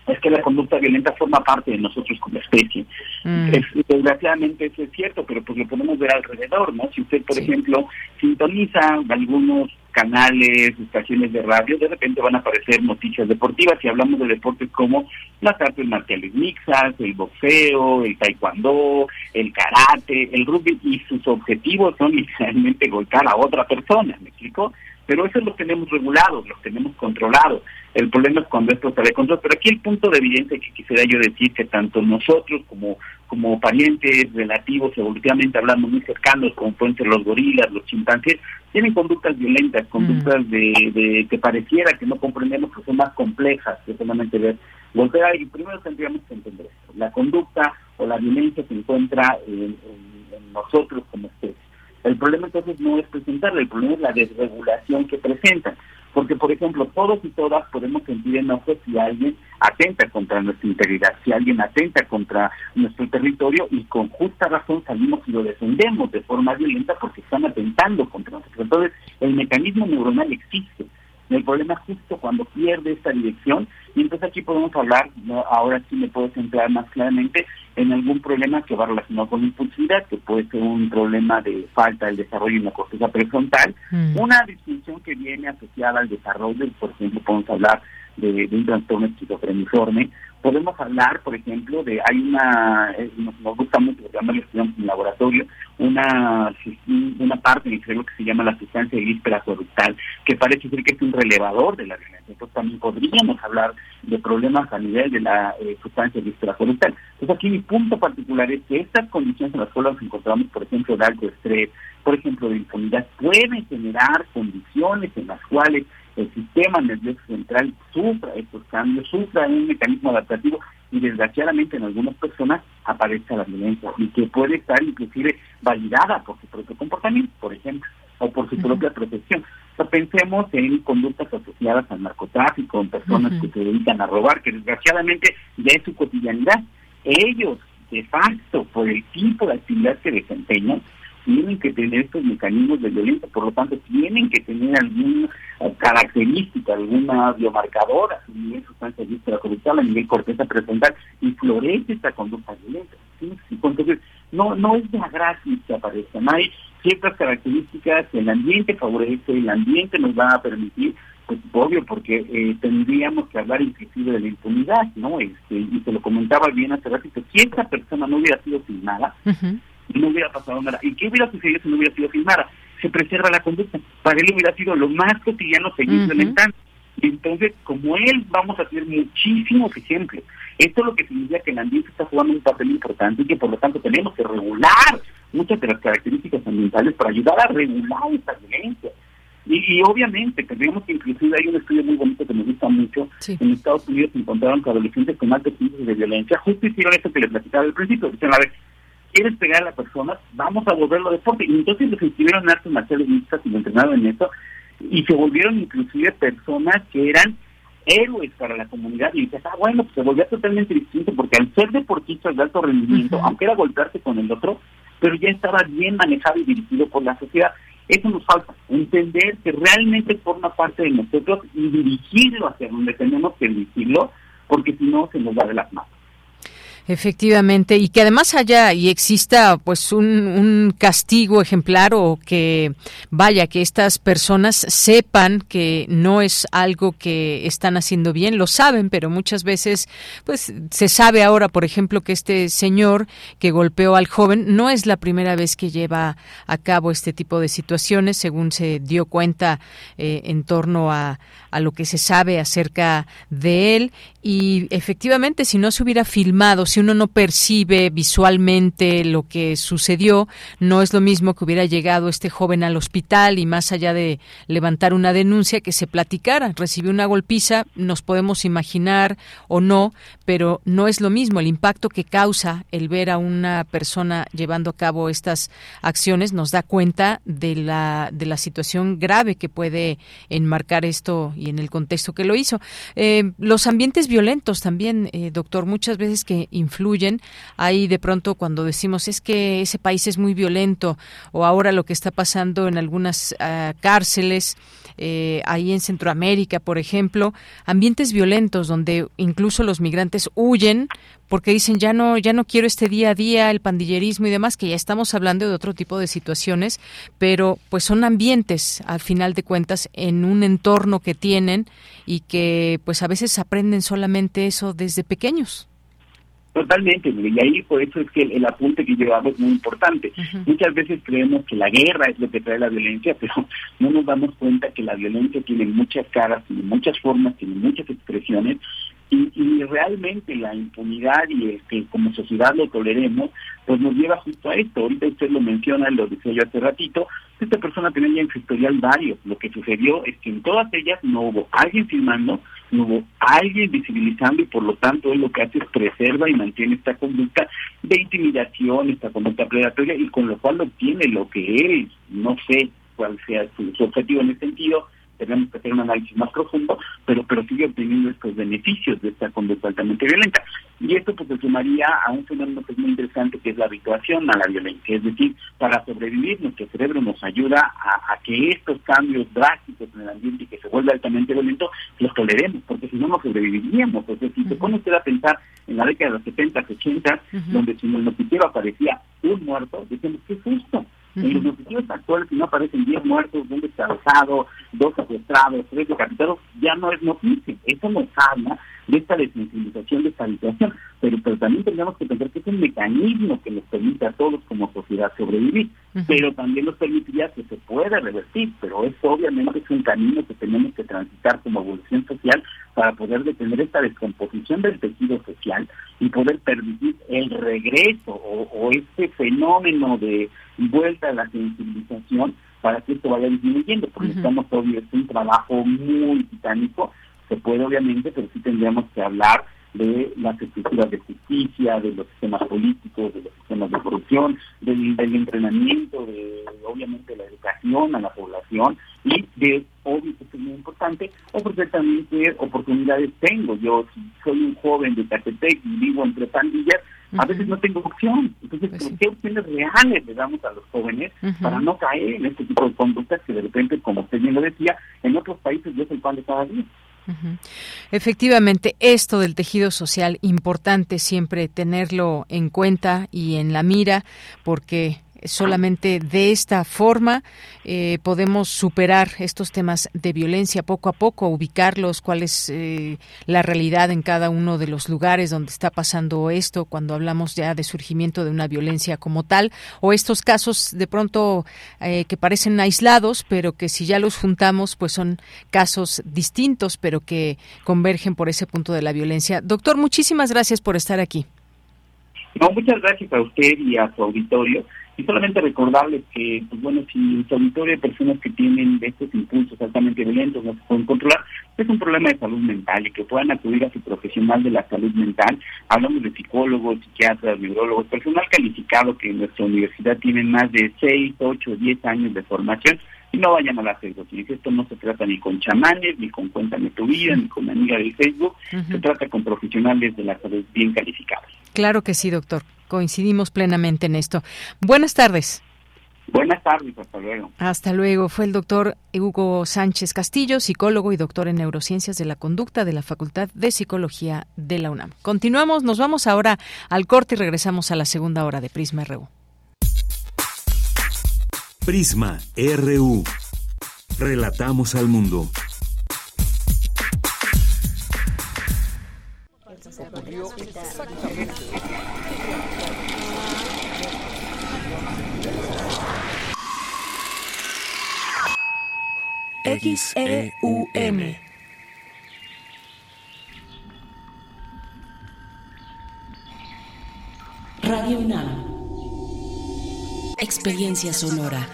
es que la conducta violenta forma parte de nosotros como especie. Mm. desgraciadamente eso es cierto, pero pues lo podemos ver alrededor, ¿no? Si usted, por ejemplo, sintoniza algunos canales, estaciones de radio, de repente van a aparecer noticias deportivas y hablamos de deportes como las artes marciales mixtas, el boxeo, el taekwondo, el karate, el rugby y sus objetivos son literalmente golpear a otra persona, ¿me explico? Pero eso lo tenemos regulado, lo tenemos controlado. El problema es cuando esto sale de control. Pero aquí el punto de evidencia que quisiera yo decir que tanto nosotros como, como parientes relativos, evolutivamente hablando, muy cercanos, como pueden ser los gorilas, los chimpancés, tienen conductas violentas, conductas de, de, que pareciera que no comprendemos que son más complejas que solamente ver golpear. Y primero tendríamos que entender esto. La conducta o la violencia se encuentra en, en nosotros como especie. El problema entonces no es presentarla, el problema es la desregulación que presentan. Porque, por ejemplo, todos y todas podemos sentir enojo si alguien atenta contra nuestra integridad, si alguien atenta contra nuestro territorio y con justa razón salimos y lo defendemos de forma violenta porque están atentando contra nosotros. Entonces, el mecanismo neuronal existe. El problema es justo cuando pierde esta dirección y entonces aquí podemos hablar, ahora sí me puedo centrar más claramente en algún problema que va relacionado con la impulsividad, que puede ser un problema de falta del desarrollo en la corteza prefrontal, mm. una distinción que viene asociada al desarrollo, por ejemplo, podemos hablar de, un trastorno esquizofreniforme, podemos hablar, por ejemplo, de, hay una, eh, nos, gusta mucho, lo estudiamos en laboratorio, una, una parte del cerebro que se llama la sustancia gris correctal, que parece ser que es un relevador de la violencia. Entonces también podríamos hablar de problemas a nivel de la eh, sustancia gris correctal. Entonces aquí mi punto particular es que estas condiciones en las cuales nos encontramos, por ejemplo, de alto estrés, por ejemplo, de impunidad, pueden generar condiciones en las cuales el sistema nervioso central sufra estos cambios, sufra un mecanismo adaptativo y desgraciadamente en algunas personas aparece la violencia y que puede estar inclusive validada por su propio comportamiento, por ejemplo, o por su propia protección. O pensemos en conductas asociadas al narcotráfico, en personas que se dedican a robar, que desgraciadamente ya es su cotidianidad. Ellos, de facto, por el tipo de actividad que desempeñan, tienen que tener estos mecanismos de violencia, por lo tanto tienen que tener alguna característica, alguna biomarcadora a nivel sustancia corrupción, a nivel corteza prefrontal, y florece esta conducta violenta. Entonces, no, no es de gratis que aparezcan, hay ciertas características el ambiente favorece, el ambiente nos va a permitir pues obvio, porque eh, tendríamos que hablar inclusive de la impunidad, ¿no? Este, y se lo comentaba bien hace ratito, si esta persona no hubiera sido filmada, no hubiera pasado nada. ¿Y qué hubiera sucedido si no hubiera sido filmada? Se preserva la conducta. Para él hubiera sido lo más cotidiano seguir implementando. Y entonces, como él, vamos a tener muchísimos ejemplos. Esto es lo que significa que el ambiente está jugando un papel importante y que por lo tanto tenemos que regular muchas de las características ambientales para ayudar a regular esta violencia. Y, obviamente, tendríamos que inclusive hay un estudio muy bonito que me gusta mucho. En Estados Unidos encontraron que adolescentes con altos índices de violencia justo hicieron esto que les platicaba al principio. Dicen, a ver, ¿quieres pegar a la persona? Vamos a volverlo deporte. Y entonces los inscribieron en artes marciales mixtas y lo entrenaron en eso. Y se volvieron inclusive personas que eran héroes para la comunidad. Y dices, ah, bueno, pues se volvía totalmente distinto porque al ser deportistas de alto rendimiento, aunque era golpearse con el otro, pero ya estaba bien manejado y dirigido por la sociedad. Eso nos falta, entender que realmente forma parte de nosotros y dirigirlo hacia donde tenemos que dirigirlo, porque si no se nos va de las manos.
Efectivamente, y que además haya y exista pues un, un, castigo ejemplar o que vaya, que estas personas sepan que no es algo que están haciendo bien, lo saben, pero muchas veces pues se sabe ahora, por ejemplo, que este señor que golpeó al joven no es la primera vez que lleva a cabo este tipo de situaciones, según se dio cuenta eh, en torno a, a lo que se sabe acerca de él y efectivamente si no se hubiera filmado, si uno no percibe visualmente lo que sucedió, no es lo mismo que hubiera llegado este joven al hospital y más allá de levantar una denuncia que se platicara, recibió una golpiza, nos podemos imaginar o no, pero no es lo mismo el impacto que causa el ver a una persona llevando a cabo estas acciones nos da cuenta de la de la situación grave que puede enmarcar esto y en el contexto que lo hizo. Eh, los ambientes violentos también, eh, doctor, muchas veces que influyen. Ahí de pronto cuando decimos es que ese país es muy violento o ahora lo que está pasando en algunas ah, cárceles, eh, ahí en Centroamérica, por ejemplo, ambientes violentos donde incluso los migrantes huyen porque dicen ya no ya no quiero este día a día el pandillerismo y demás que ya estamos hablando de otro tipo de situaciones pero pues son ambientes al final de cuentas en un entorno que tienen y que pues a veces aprenden solamente eso desde pequeños
Totalmente, y ahí por eso es que el, apunte que llevamos es muy importante. Muchas veces creemos que la guerra es lo que trae la violencia, pero no nos damos cuenta que la violencia tiene muchas caras, tiene muchas formas, tiene muchas expresiones, y, y realmente la impunidad y el que como sociedad lo toleremos, pues nos lleva justo a esto. Ahorita usted lo menciona, lo decía yo hace ratito, esta persona tenía en su historial varios. Lo que sucedió es que en todas ellas no hubo alguien filmando, no hubo alguien visibilizando y por lo tanto él lo que hace es preserva y mantiene esta conducta de intimidación, esta conducta predatoria y con lo cual obtiene lo que él, no sé cuál sea su objetivo en ese sentido, tenemos que hacer un análisis más profundo, pero pero sigue obteniendo estos beneficios de esta conducta altamente violenta. Y esto pues se sumaría a un fenómeno que es muy interesante, que es la habituación a la violencia. Es decir, para sobrevivir, nuestro cerebro nos ayuda a, que estos cambios drásticos en el ambiente que se vuelve altamente violento, los toleremos, porque si no, no sobreviviríamos. Es decir, si se pone usted a pensar en la década de los 70, 80, donde si en el noticiero aparecía un muerto, decimos, ¿qué es justo en los noticieros actuales, si no aparecen 10 muertos, un descabezado, dos secuestrados, tres decapitados, ya no es noticia. Eso nos habla de esta desensibilización, de esta habitación. Pero, pero también tendríamos que pensar que es un mecanismo que nos permite a todos como sociedad sobrevivir. Pero también nos permitiría que se pueda revertir. Pero eso obviamente es un camino que tenemos que transitar como evolución social para poder detener esta descomposición del tejido social y poder permitir el regreso o, o este fenómeno de vuelta a la sensibilización para que esto vaya disminuyendo, porque estamos todavía, es un trabajo muy titánico, se puede obviamente, pero sí tendríamos que hablar de las estructuras de justicia, de los sistemas políticos, de los sistemas de corrupción, del, entrenamiento, de obviamente la educación a la población y de, obvio que es muy importante, ofrecer también qué oportunidades tengo. Yo si soy un joven de Catepec y vivo entre pandillas, a veces no tengo opción. Entonces, pues ¿qué opciones reales le damos a los jóvenes para no caer en este tipo de conductas que de repente, como usted bien lo decía, en otros países es el pan de cada día?
Efectivamente, esto del tejido social, importante siempre tenerlo en cuenta y en la mira, porque solamente de esta forma eh, podemos superar estos temas de violencia poco a poco, ubicarlos, cuál es eh, la realidad en cada uno de los lugares donde está pasando esto, cuando hablamos ya de surgimiento de una violencia como tal, o estos casos de pronto eh, que parecen aislados, pero que si ya los juntamos, pues son casos distintos, pero que convergen por ese punto de la violencia. Doctor, muchísimas gracias por estar aquí.
No, muchas gracias a usted y a su auditorio. Y solamente recordarles que, pues bueno, si su auditorio hay personas que tienen estos impulsos altamente violentos, no se pueden controlar, es un problema de salud mental y que puedan acudir a su profesional de la salud mental. Hablamos de psicólogos, psiquiatras, neurólogos, personal calificado que en nuestra universidad tienen más de 6, 8, 10 años de formación y no vayan a la Facebook. Esto no se trata ni con chamanes, ni con Cuéntame tu vida, ni con amiga de Facebook. Se trata con profesionales de la salud bien calificados.
Claro que sí, doctor. Coincidimos plenamente en esto. Buenas tardes.
Buenas tardes, hasta luego.
Hasta luego. Fue el doctor Hugo Sánchez Castillo, psicólogo y doctor en neurociencias de la conducta de la Facultad de Psicología de la UNAM. Continuamos, nos vamos ahora al corte y regresamos a la segunda hora de Prisma RU.
Prisma RU. Relatamos al mundo.
XEUM. Radio UNAM. Experiencia sonora.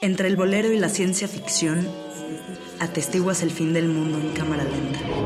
Entre el bolero y la ciencia ficción, atestiguas el fin del mundo en cámara lenta.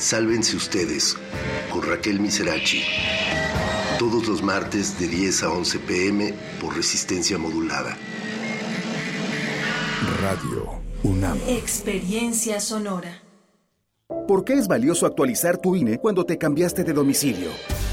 Sálvense ustedes con Raquel Miserachi. Todos los martes de 10 a 11 pm por resistencia modulada.
Radio UNAM.
Experiencia sonora.
¿Por qué es valioso actualizar tu INE cuando te cambiaste de domicilio?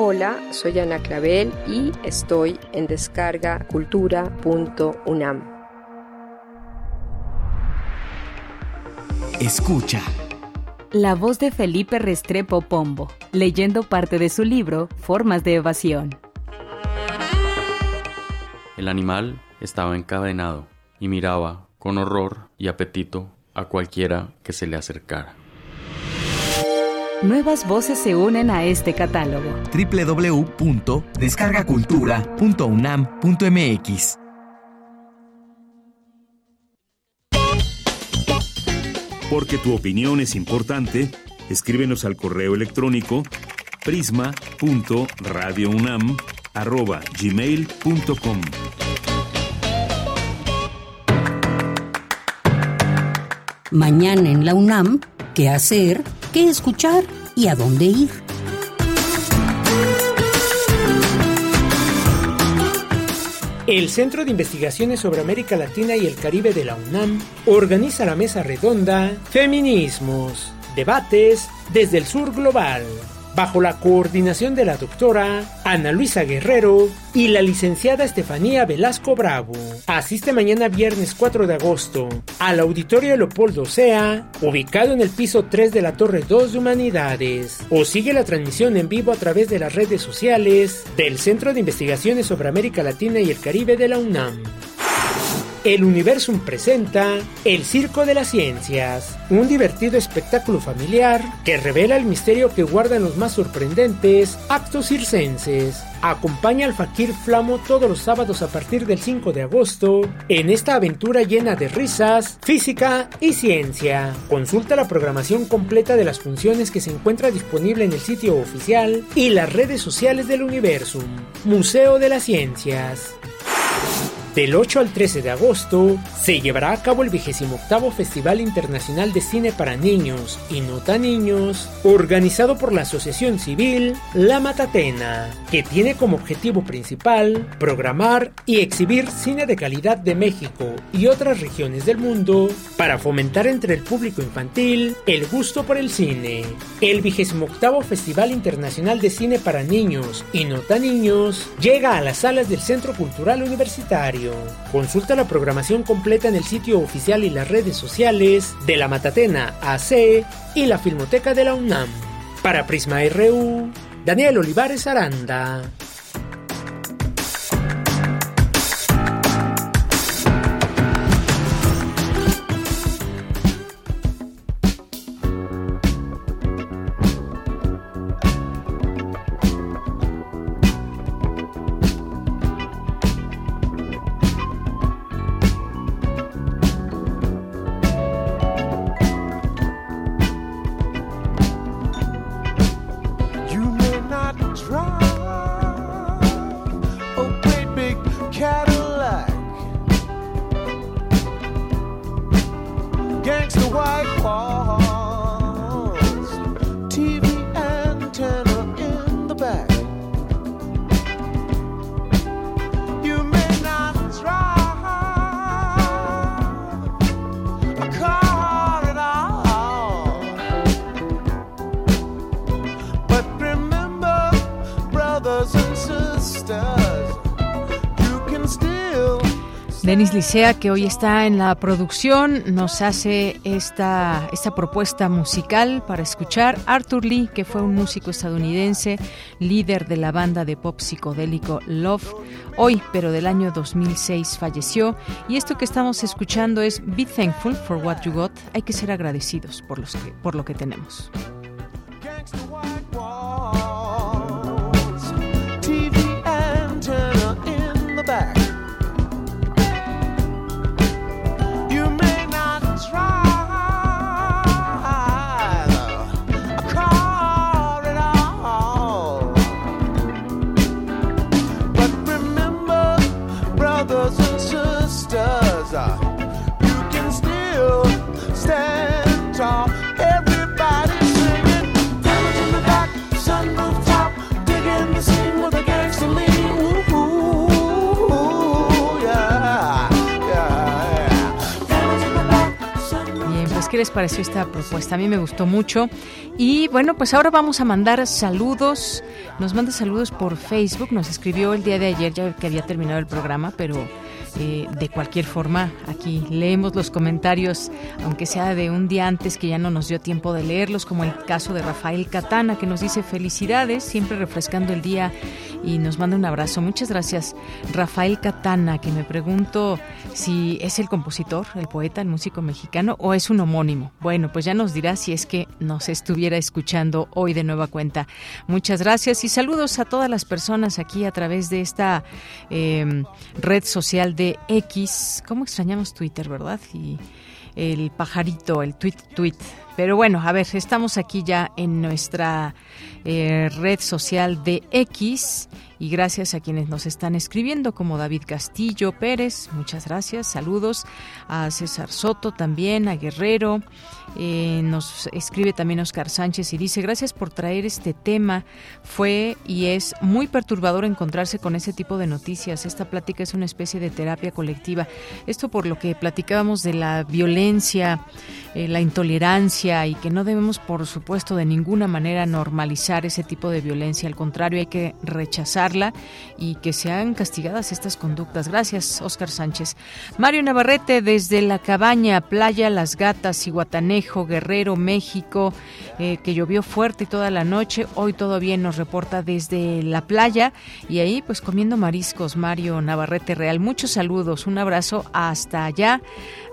Hola, soy Ana Clavel y estoy en descargacultura.unam.
Escucha.
La voz de Felipe Restrepo Pombo, leyendo parte de su libro Formas de evasión.
El animal estaba encadenado y miraba con horror y apetito a cualquiera que se le acercara.
Nuevas voces se unen a este catálogo.
www.descargacultura.unam.mx
Porque tu opinión es importante, escríbenos al correo electrónico prisma.radiounam@gmail.com.
Mañana en la UNAM, ¿qué hacer? Qué escuchar y a dónde ir.
El Centro de Investigaciones sobre América Latina y el Caribe de la UNAM organiza la mesa redonda Feminismos, debates desde el sur global bajo la coordinación de la doctora Ana Luisa Guerrero y la licenciada Estefanía Velasco Bravo. Asiste mañana viernes 4 de agosto al Auditorio Leopoldo Sea, ubicado en el piso 3 de la Torre 2 de Humanidades, o sigue la transmisión en vivo a través de las redes sociales del Centro de Investigaciones sobre América Latina y el Caribe de la UNAM. El Universum presenta El Circo de las Ciencias, un divertido espectáculo familiar que revela el misterio que guardan los más sorprendentes actos circenses. Acompaña al Fakir Flamo todos los sábados a partir del 5 de agosto en esta aventura llena de risas, física y ciencia. Consulta la programación completa de las funciones que se encuentra disponible en el sitio oficial y las redes sociales del Universum, Museo de las Ciencias.
Del 8 al 13 de agosto se llevará a cabo el 28 Festival Internacional de Cine para Niños y No Tan Niños, organizado por la Asociación Civil La Matatena, que tiene como objetivo principal programar y exhibir cine de calidad de México y otras regiones del mundo para fomentar entre el público infantil el gusto por el cine. El 28 Festival Internacional de Cine para Niños y No Tan Niños llega a las salas del Centro Cultural Universitario. Consulta la programación completa en el sitio oficial y las redes sociales de la Matatena AC y la Filmoteca de la UNAM. Para Prisma RU, Daniel Olivares Aranda. Licea, que hoy está en la producción, nos hace esta, esta propuesta musical para escuchar. Arthur Lee, que fue un músico estadounidense, líder de la banda de pop psicodélico Love, hoy, pero del año 2006, falleció. Y esto que estamos escuchando es Be Thankful for What You Got. Hay que ser agradecidos por, los que, por lo que tenemos. Pareció esta propuesta? A mí me gustó mucho. Y bueno, pues ahora vamos a mandar saludos. Nos manda saludos por Facebook. Nos escribió el día de ayer, ya que había terminado el programa, pero eh, de cualquier forma, aquí leemos los comentarios, aunque sea de un día antes que ya no nos dio tiempo de leerlos, como el caso de Rafael Catana, que nos dice felicidades, siempre refrescando el día y nos manda un abrazo. Muchas gracias, Rafael Catana, que me pregunto si es el compositor, el poeta, el músico mexicano o es un homónimo. Bueno, pues ya nos dirá si es que nos estuviera escuchando hoy de nueva cuenta. Muchas gracias y saludos a todas las personas aquí a través de esta eh, red social de X. ¿Cómo extrañamos Twitter, verdad? Y el pajarito, el tweet, tweet. Pero bueno, a ver, estamos aquí ya en nuestra eh, red social de X y gracias a quienes nos están escribiendo, como David Castillo Pérez, muchas gracias, saludos. A César Soto también, a Guerrero, eh, nos escribe también Oscar Sánchez y dice, gracias por traer este tema. Fue y es muy perturbador encontrarse con ese tipo de noticias. Esta plática es una especie de terapia colectiva. Esto por lo que platicábamos de la violencia, eh, la intolerancia y que no debemos, por supuesto, de ninguna manera normalizar ese tipo de violencia. Al contrario, hay que rechazarla y que sean castigadas estas conductas. Gracias, Oscar Sánchez. Mario Navarrete, desde la cabaña, playa Las Gatas y Guatané Guerrero, México, eh, que llovió fuerte toda la noche. Hoy todo bien nos reporta desde la playa y ahí pues comiendo mariscos, Mario Navarrete Real. Muchos saludos, un abrazo hasta allá,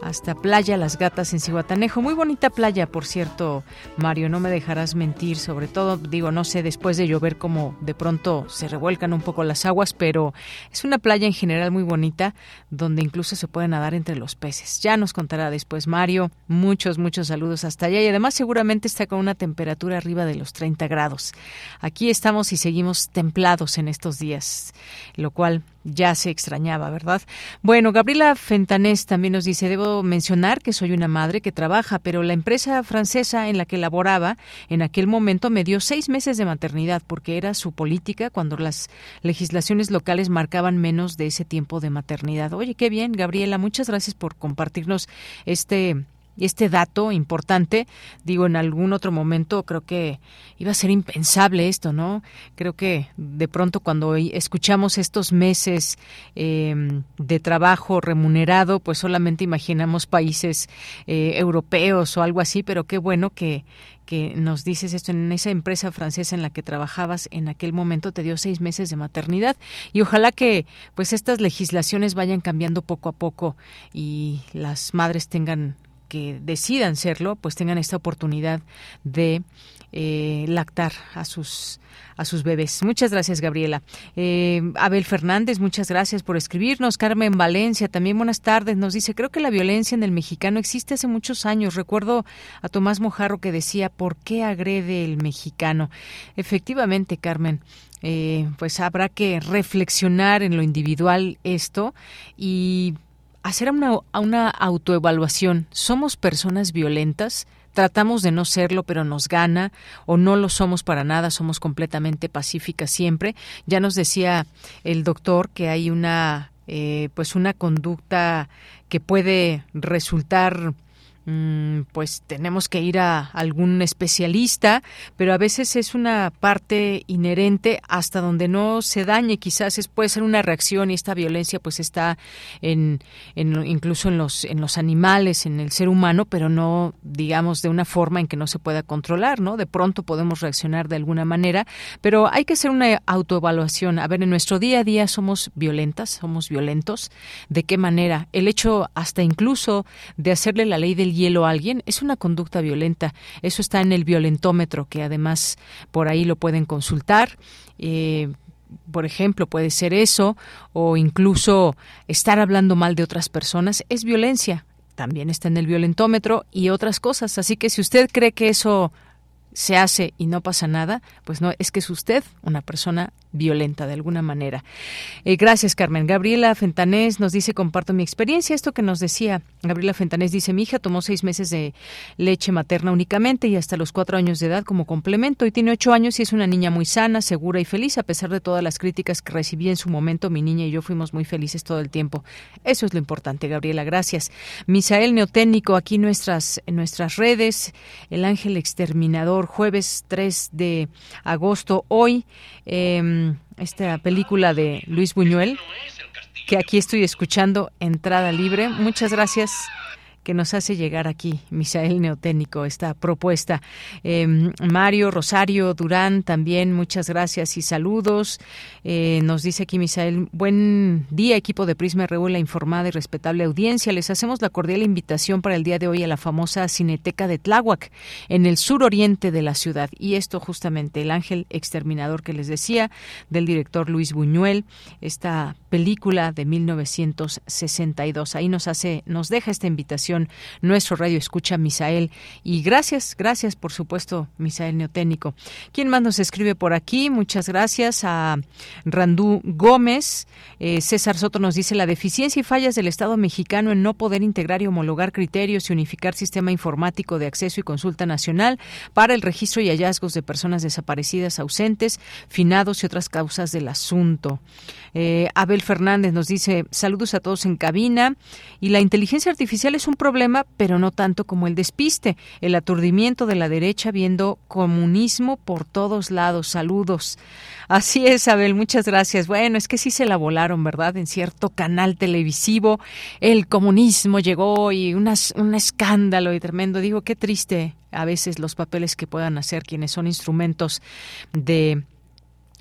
hasta Playa Las Gatas en Cihuatanejo. Muy bonita playa, por cierto, Mario, no me dejarás mentir, sobre todo, digo, no sé, después de llover como de pronto se revuelcan un poco las aguas, pero es una playa en general muy bonita, donde incluso se puede nadar entre los peces. Ya nos contará después Mario, muchos, muchos saludos hasta allá y además seguramente está con una temperatura arriba de los 30 grados. Aquí estamos y seguimos templados en estos días, lo cual ya se extrañaba, ¿verdad? Bueno, Gabriela Fentanés también nos dice, debo mencionar que soy una madre que trabaja, pero la empresa francesa en la que laboraba en aquel momento me dio seis meses de maternidad porque era su política cuando las legislaciones locales marcaban menos de ese tiempo de maternidad. Oye, qué bien, Gabriela, muchas gracias por compartirnos este este dato importante, digo, en algún otro momento creo que iba a ser impensable esto, ¿no? Creo que de pronto cuando escuchamos estos meses em, de trabajo remunerado, pues solamente imaginamos países eh, europeos o algo así, pero qué bueno que, que nos dices esto en esa empresa francesa en la que trabajabas en aquel momento te dio seis meses de maternidad y ojalá que pues estas legislaciones vayan cambiando poco a poco y las madres tengan que decidan serlo, pues tengan esta oportunidad de eh, lactar a sus a sus bebés. Muchas gracias, Gabriela. Eh, Abel Fernández, muchas gracias por escribirnos. Carmen Valencia, también buenas tardes. Nos dice, creo que la violencia en el mexicano existe hace muchos años. Recuerdo a Tomás Mojarro que decía, ¿por qué agrede el mexicano? Efectivamente, Carmen. Eh, pues habrá que reflexionar en lo individual esto y hacer una, una autoevaluación. ¿Somos personas violentas? tratamos de no serlo, pero nos gana, o no lo somos para nada, somos completamente pacíficas siempre. Ya nos decía el doctor que hay una, eh, pues una conducta que puede resultar pues tenemos que ir a algún especialista, pero a veces es una parte inherente hasta donde no se dañe, quizás es, puede ser una reacción y esta violencia pues está en, en, incluso en los en los animales, en el ser humano, pero no digamos de una forma en que no se pueda controlar, ¿no? De pronto podemos reaccionar de alguna manera, pero hay que hacer una autoevaluación. A ver, en nuestro día a día somos violentas, somos violentos, ¿de qué manera? El hecho hasta incluso de hacerle la ley del hielo a alguien es una conducta violenta. Eso está en el violentómetro, que además por ahí lo pueden consultar. Eh, por ejemplo, puede ser eso, o incluso estar hablando mal de otras personas, es violencia. También está en el violentómetro y otras cosas. Así que si usted cree que eso se hace y no pasa nada, pues no, es que es usted una persona violenta de alguna manera. Eh, gracias, Carmen. Gabriela Fentanés nos dice, comparto mi experiencia. Esto que nos decía Gabriela Fentanés dice, mi hija tomó seis meses de leche materna únicamente y hasta los cuatro años de edad como complemento y tiene ocho años y es una niña muy sana, segura y feliz a pesar de todas las críticas que recibí en su momento. Mi niña y yo fuimos muy felices todo el tiempo. Eso es lo importante, Gabriela. Gracias. Misael Neotécnico, aquí nuestras, en nuestras redes. El Ángel Exterminador, jueves 3 de agosto. Hoy, eh, esta película de Luis Buñuel, que aquí estoy escuchando Entrada Libre. Muchas gracias que nos hace llegar aquí, Misael Neotécnico, esta propuesta. Em, Mario Rosario Durán, también muchas gracias y saludos. Eh, nos dice aquí Misael, buen día, equipo de Prisma RU, la informada y respetable audiencia. Les hacemos la cordial invitación para el día de hoy a la famosa Cineteca de Tláhuac, en el suroriente de la ciudad. Y esto justamente, el ángel exterminador que les decía, del director Luis Buñuel, esta película de 1962. Ahí nos hace, nos deja esta invitación nuestro radio escucha Misael. Y gracias, gracias por supuesto, Misael Neotécnico. ¿Quién más nos escribe por aquí? Muchas gracias a Randú Gómez. Eh, César Soto nos dice la deficiencia y fallas del Estado mexicano en no poder integrar y homologar criterios y unificar sistema informático de acceso y consulta nacional para el registro y hallazgos de personas desaparecidas, ausentes, finados y otras causas del asunto. Eh, Abel Fernández nos dice saludos a todos en cabina y la inteligencia artificial es un problema, pero no tanto como el despiste, el aturdimiento de la derecha viendo comunismo por todos lados. Saludos. Así es, Abel, muchas gracias. Bueno, es que sí se la volaron, ¿verdad? En cierto canal televisivo, el comunismo llegó y unas, un escándalo y tremendo. Digo, qué triste a veces los papeles que puedan hacer quienes son instrumentos de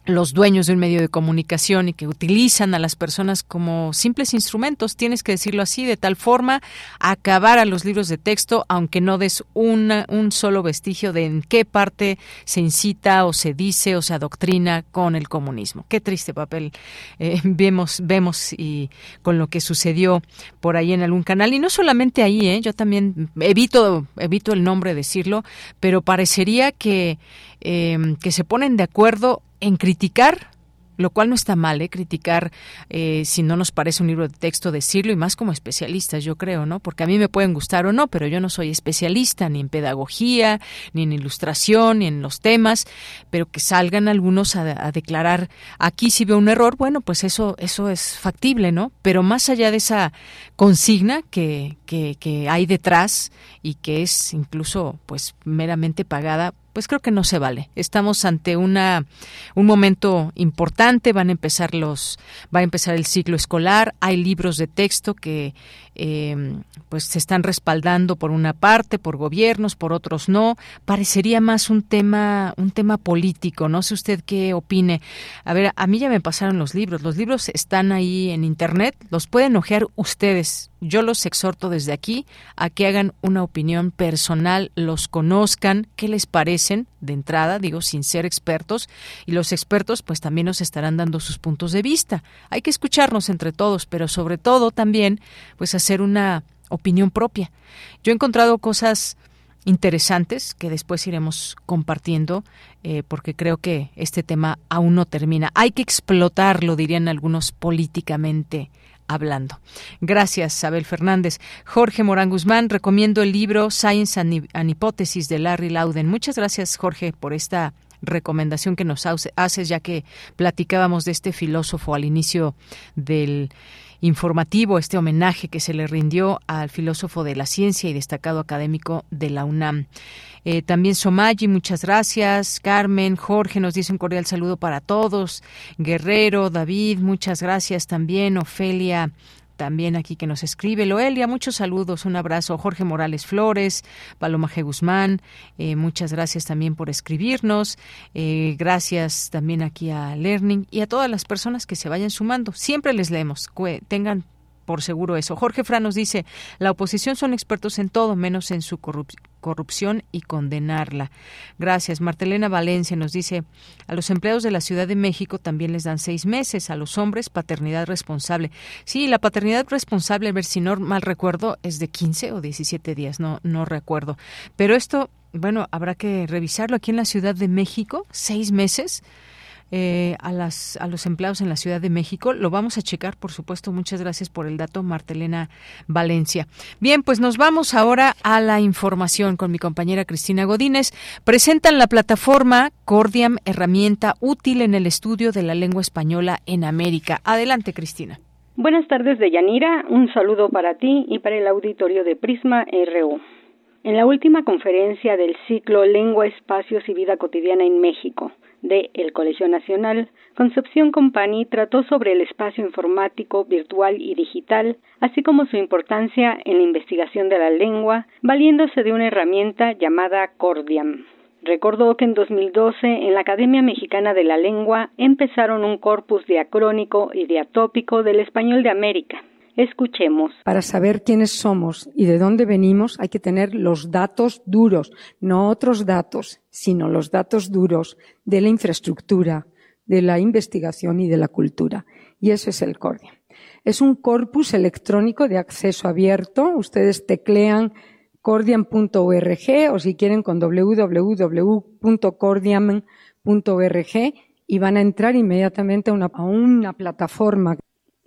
los dueños de un medio de comunicación y que utilizan a las personas como simples instrumentos, tienes que decirlo así, de tal forma acabar a los libros de texto, aunque no des una, un solo vestigio de en qué parte se incita o se dice o se adoctrina con el comunismo. Qué triste papel eh, vemos, vemos y con lo que sucedió por ahí en algún canal. Y no solamente ahí, ¿eh? yo también evito, evito el nombre decirlo, pero parecería que, eh, que se ponen de acuerdo en criticar lo cual no está mal, ¿eh? criticar eh, si no nos parece un libro de texto, decirlo, y más como especialistas, yo creo, ¿no? Porque a mí me pueden gustar o no, pero yo no soy especialista ni en pedagogía, ni en ilustración, ni en los temas, pero que salgan algunos a, declarar, aquí si veo un error, bueno, pues eso, eso es factible, ¿no? Pero más allá de esa consigna que, que, hay detrás y que es incluso, pues, meramente pagada, pues creo que no se vale. Estamos ante una un momento importante, van a empezar los va a empezar el ciclo escolar, hay libros de texto que eh, pues se están respaldando por una parte por gobiernos, por otros no. Parecería más un tema un tema político. No sé usted qué opine. A ver, a mí ya me pasaron los libros. Los libros están ahí en internet, los pueden ojear ustedes. Yo los exhorto desde aquí a que hagan una opinión personal, los conozcan, qué les parecen de entrada, digo, sin ser expertos, y los expertos pues también nos estarán dando sus puntos de vista. Hay que escucharnos entre todos, pero sobre todo también pues hacer una opinión propia. Yo he encontrado cosas interesantes que después iremos compartiendo eh, porque creo que este tema aún no termina. Hay que explotarlo, dirían algunos políticamente hablando. Gracias, Abel Fernández. Jorge Morán Guzmán, recomiendo el libro Science and, Hypothesis de Larry Loudon. Muchas gracias, Jorge, por esta recomendación que nos haces, ya que platicábamos de este filósofo al inicio del informativo, este homenaje que se le rindió al filósofo de la ciencia y destacado académico de la UNAM. Eh, también Somayi, muchas gracias. Carmen, Jorge nos dice un cordial saludo para todos. Guerrero, David, muchas gracias también. Ofelia también aquí que nos escribe. Loelia, muchos saludos, un abrazo. Jorge Morales Flores, Paloma G. Guzmán, eh, muchas gracias también por escribirnos. Eh, gracias también aquí a Learning y a todas las personas que se vayan sumando. Siempre les leemos. Tengan por seguro eso. Jorge Fran nos dice, la oposición son expertos en todo, menos en su corrupción y condenarla. Gracias. Martelena Valencia nos dice, a los empleados de la Ciudad de México también les dan seis meses, a los hombres paternidad responsable. Sí, la paternidad responsable, a ver si no mal recuerdo, es de 15 o 17 días, no, no recuerdo. Pero esto, bueno, habrá que revisarlo aquí en la Ciudad de México, seis meses. Eh, a, las, a los empleados en la Ciudad de México. Lo vamos a checar, por supuesto. Muchas gracias por el dato, Martelena Valencia. Bien, pues nos vamos ahora a la información con mi compañera Cristina Godínez. Presentan la plataforma Cordiam, herramienta útil en el estudio de la lengua española en América. Adelante, Cristina.
Buenas tardes, Deyanira. Un saludo para ti y para el auditorio de Prisma RU. En la última conferencia del ciclo Lengua, Espacios y Vida Cotidiana en México, de El Colegio Nacional, Concepción Company trató sobre el espacio informático, virtual y digital, así como su importancia en la investigación de la lengua, valiéndose de una herramienta llamada Cordiam. Recordó que en 2012 en la Academia Mexicana de la Lengua empezaron un corpus diacrónico y diatópico del español de América, Escuchemos.
Para saber quiénes somos y de dónde venimos hay que tener los datos duros, no otros datos, sino los datos duros de la infraestructura, de la investigación y de la cultura. Y eso es el Cordiam. Es un corpus electrónico de acceso abierto. Ustedes teclean cordiam.org o si quieren con www.cordiam.org y van a entrar inmediatamente a una plataforma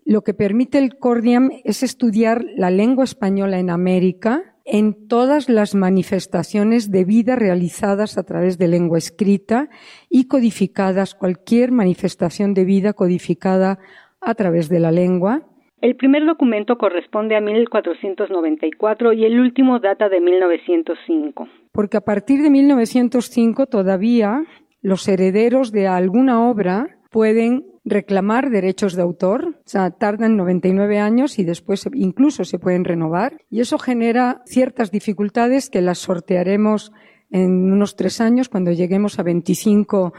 lo que permite el Cordiam es estudiar la lengua española en América en todas las manifestaciones de vida realizadas a través de lengua escrita y codificadas, cualquier manifestación de vida codificada a través de la lengua.
El primer documento corresponde a 1494 y el último data de 1905.
Porque a partir de 1905 todavía los herederos de alguna obra pueden reclamar derechos de autor, o sea, tardan 99 años y después incluso se pueden renovar. Y eso genera ciertas dificultades que las sortearemos en unos tres años cuando lleguemos a 25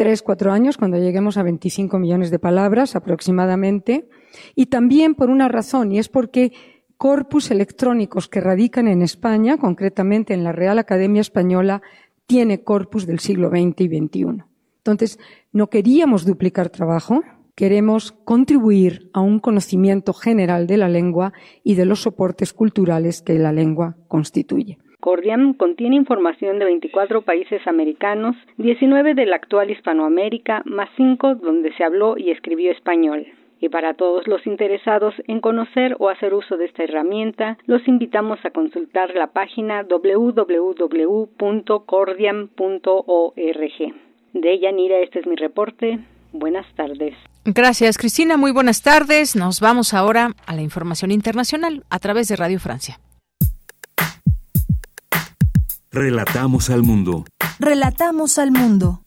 tres, cuatro años, cuando lleguemos a 25 millones de palabras aproximadamente, y también por una razón, y es porque corpus electrónicos que radican en España, concretamente en la Real Academia Española, tiene corpus del siglo XX y XXI. Entonces, no queríamos duplicar trabajo, queremos contribuir a un conocimiento general de la lengua y de los soportes culturales que la lengua constituye.
Cordiam contiene información de 24 países americanos, 19 de la actual Hispanoamérica, más 5 donde se habló y escribió español. Y para todos los interesados en conocer o hacer uso de esta herramienta, los invitamos a consultar la página www.cordiam.org. De Yanira, este es mi reporte. Buenas tardes.
Gracias, Cristina. Muy buenas tardes. Nos vamos ahora a la información internacional a través de Radio Francia.
Relatamos al mundo.
Relatamos al mundo.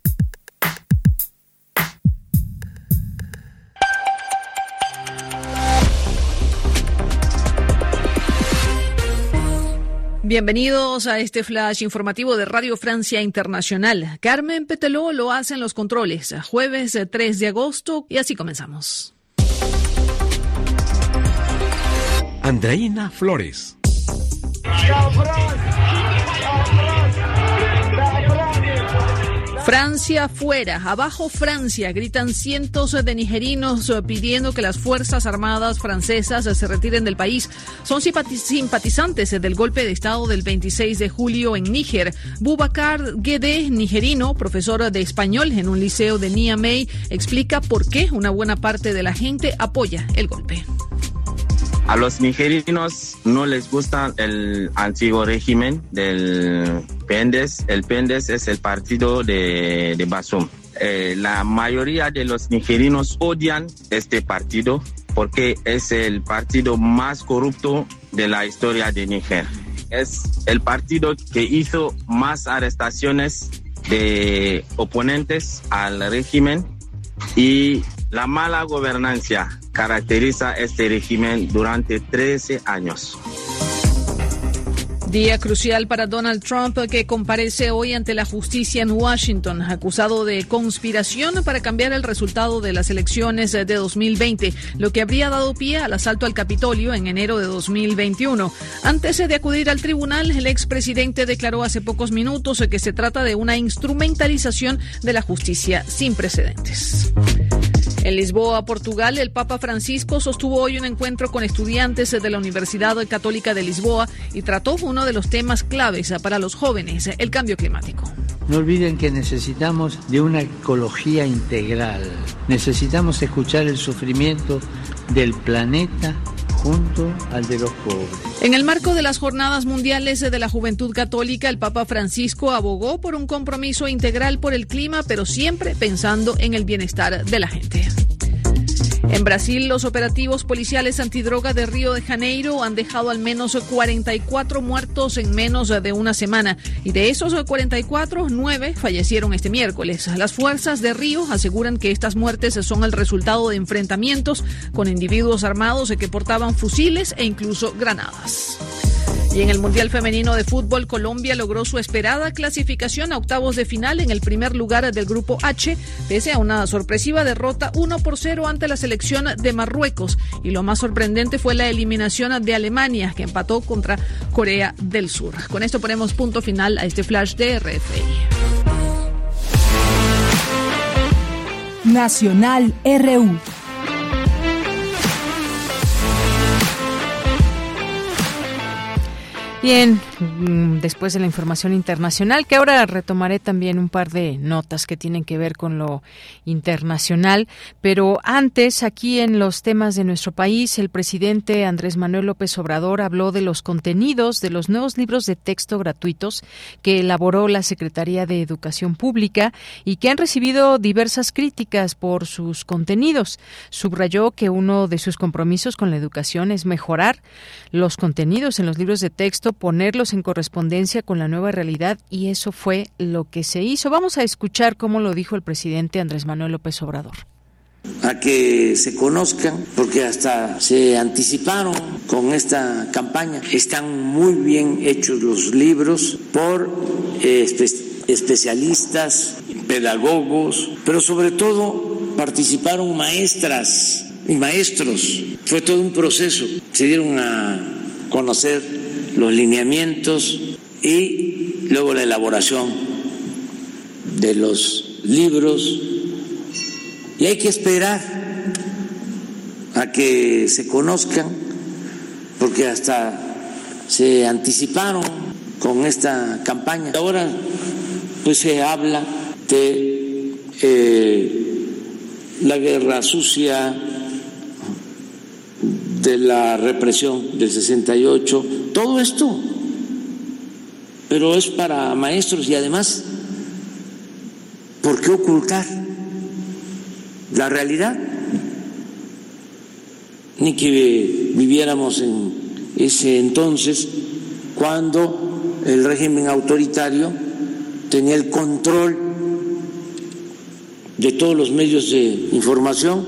Bienvenidos a este flash informativo de Radio Francia Internacional. Carmen Peteló lo hace en los controles, jueves 3 de agosto, y así comenzamos.
Andreina Flores.
Francia fuera, abajo Francia, gritan cientos de nigerinos eh, pidiendo que las Fuerzas Armadas francesas se retiren del país. Son simpatizantes del golpe de Estado del 26 de julio en Níger. Boubacar Guedé, nigerino, profesor de español en un liceo de Niamey, explica por qué una buena parte de la gente apoya el golpe.
A los nigerinos no les gusta el antiguo régimen del Pendes. El Pendes es el partido de, de Basum. Eh, la mayoría de los nigerinos odian este partido porque es el partido más corrupto de la historia de Níger. Es el partido que hizo más arrestaciones de oponentes al régimen y la mala gobernanza caracteriza este régimen durante 13 años.
Día crucial para Donald Trump que comparece hoy ante la justicia en Washington, acusado de conspiración para cambiar el resultado de las elecciones de 2020, lo que habría dado pie al asalto al Capitolio en enero de 2021. Antes de acudir al tribunal, el expresidente declaró hace pocos minutos que se trata de una instrumentalización de la justicia sin precedentes. En Lisboa, Portugal, el Papa Francisco sostuvo hoy un encuentro con estudiantes de la Universidad Católica de Lisboa y trató uno de los temas claves para los jóvenes, el cambio climático.
No olviden que necesitamos de una ecología integral. Necesitamos escuchar el sufrimiento del planeta junto al de los pobres.
En el marco de las Jornadas Mundiales de la Juventud Católica, el Papa Francisco abogó por un compromiso integral por el clima, pero siempre pensando en el bienestar de la gente. En Brasil, los operativos policiales antidroga de Río de Janeiro han dejado al menos 44 muertos en menos de una semana y de esos 44, 9 fallecieron este miércoles. Las fuerzas de Río aseguran que estas muertes son el resultado de enfrentamientos con individuos armados que portaban fusiles e incluso granadas. Y en el Mundial Femenino de Fútbol, Colombia logró su esperada clasificación a octavos de final en el primer lugar del Grupo H, pese a una sorpresiva derrota 1 por 0 ante la selección de Marruecos. Y lo más sorprendente fue la eliminación de Alemania, que empató contra Corea del Sur. Con esto ponemos punto final a este flash de RFI.
Nacional RU.
Bien, mm, después de la información internacional, que ahora retomaré también un par de notas que tienen que ver con lo internacional, pero antes, aquí en los temas de nuestro país, el presidente Andrés Manuel López Obrador habló de los contenidos de los nuevos libros de texto gratuitos que elaboró la Secretaría de Educación Pública y que han recibido diversas críticas por sus contenidos. Subrayó que uno de sus compromisos con la educación es mejorar los contenidos en los libros de texto ponerlos en correspondencia con la nueva realidad y eso fue lo que se hizo. Vamos a escuchar cómo lo dijo el presidente Andrés Manuel López Obrador
a que se conozcan, porque hasta se anticiparon con esta campaña. Están muy bien hechos los libros por eh, especialistas pedagogos, pero sobre todo participaron maestras y maestros. Fue todo un proceso. Se dieron a conocer los lineamientos y luego la elaboración de los libros. Y hay que esperar a que se conozcan, porque hasta se anticiparon con esta campaña. Ahora pues se habla de eh, la guerra sucia, de la represión del 68, todo esto, pero es para maestros y además, ¿por qué ocultar la realidad? Ni que viviéramos en ese entonces cuando el régimen autoritario tenía el control de todos los medios de información.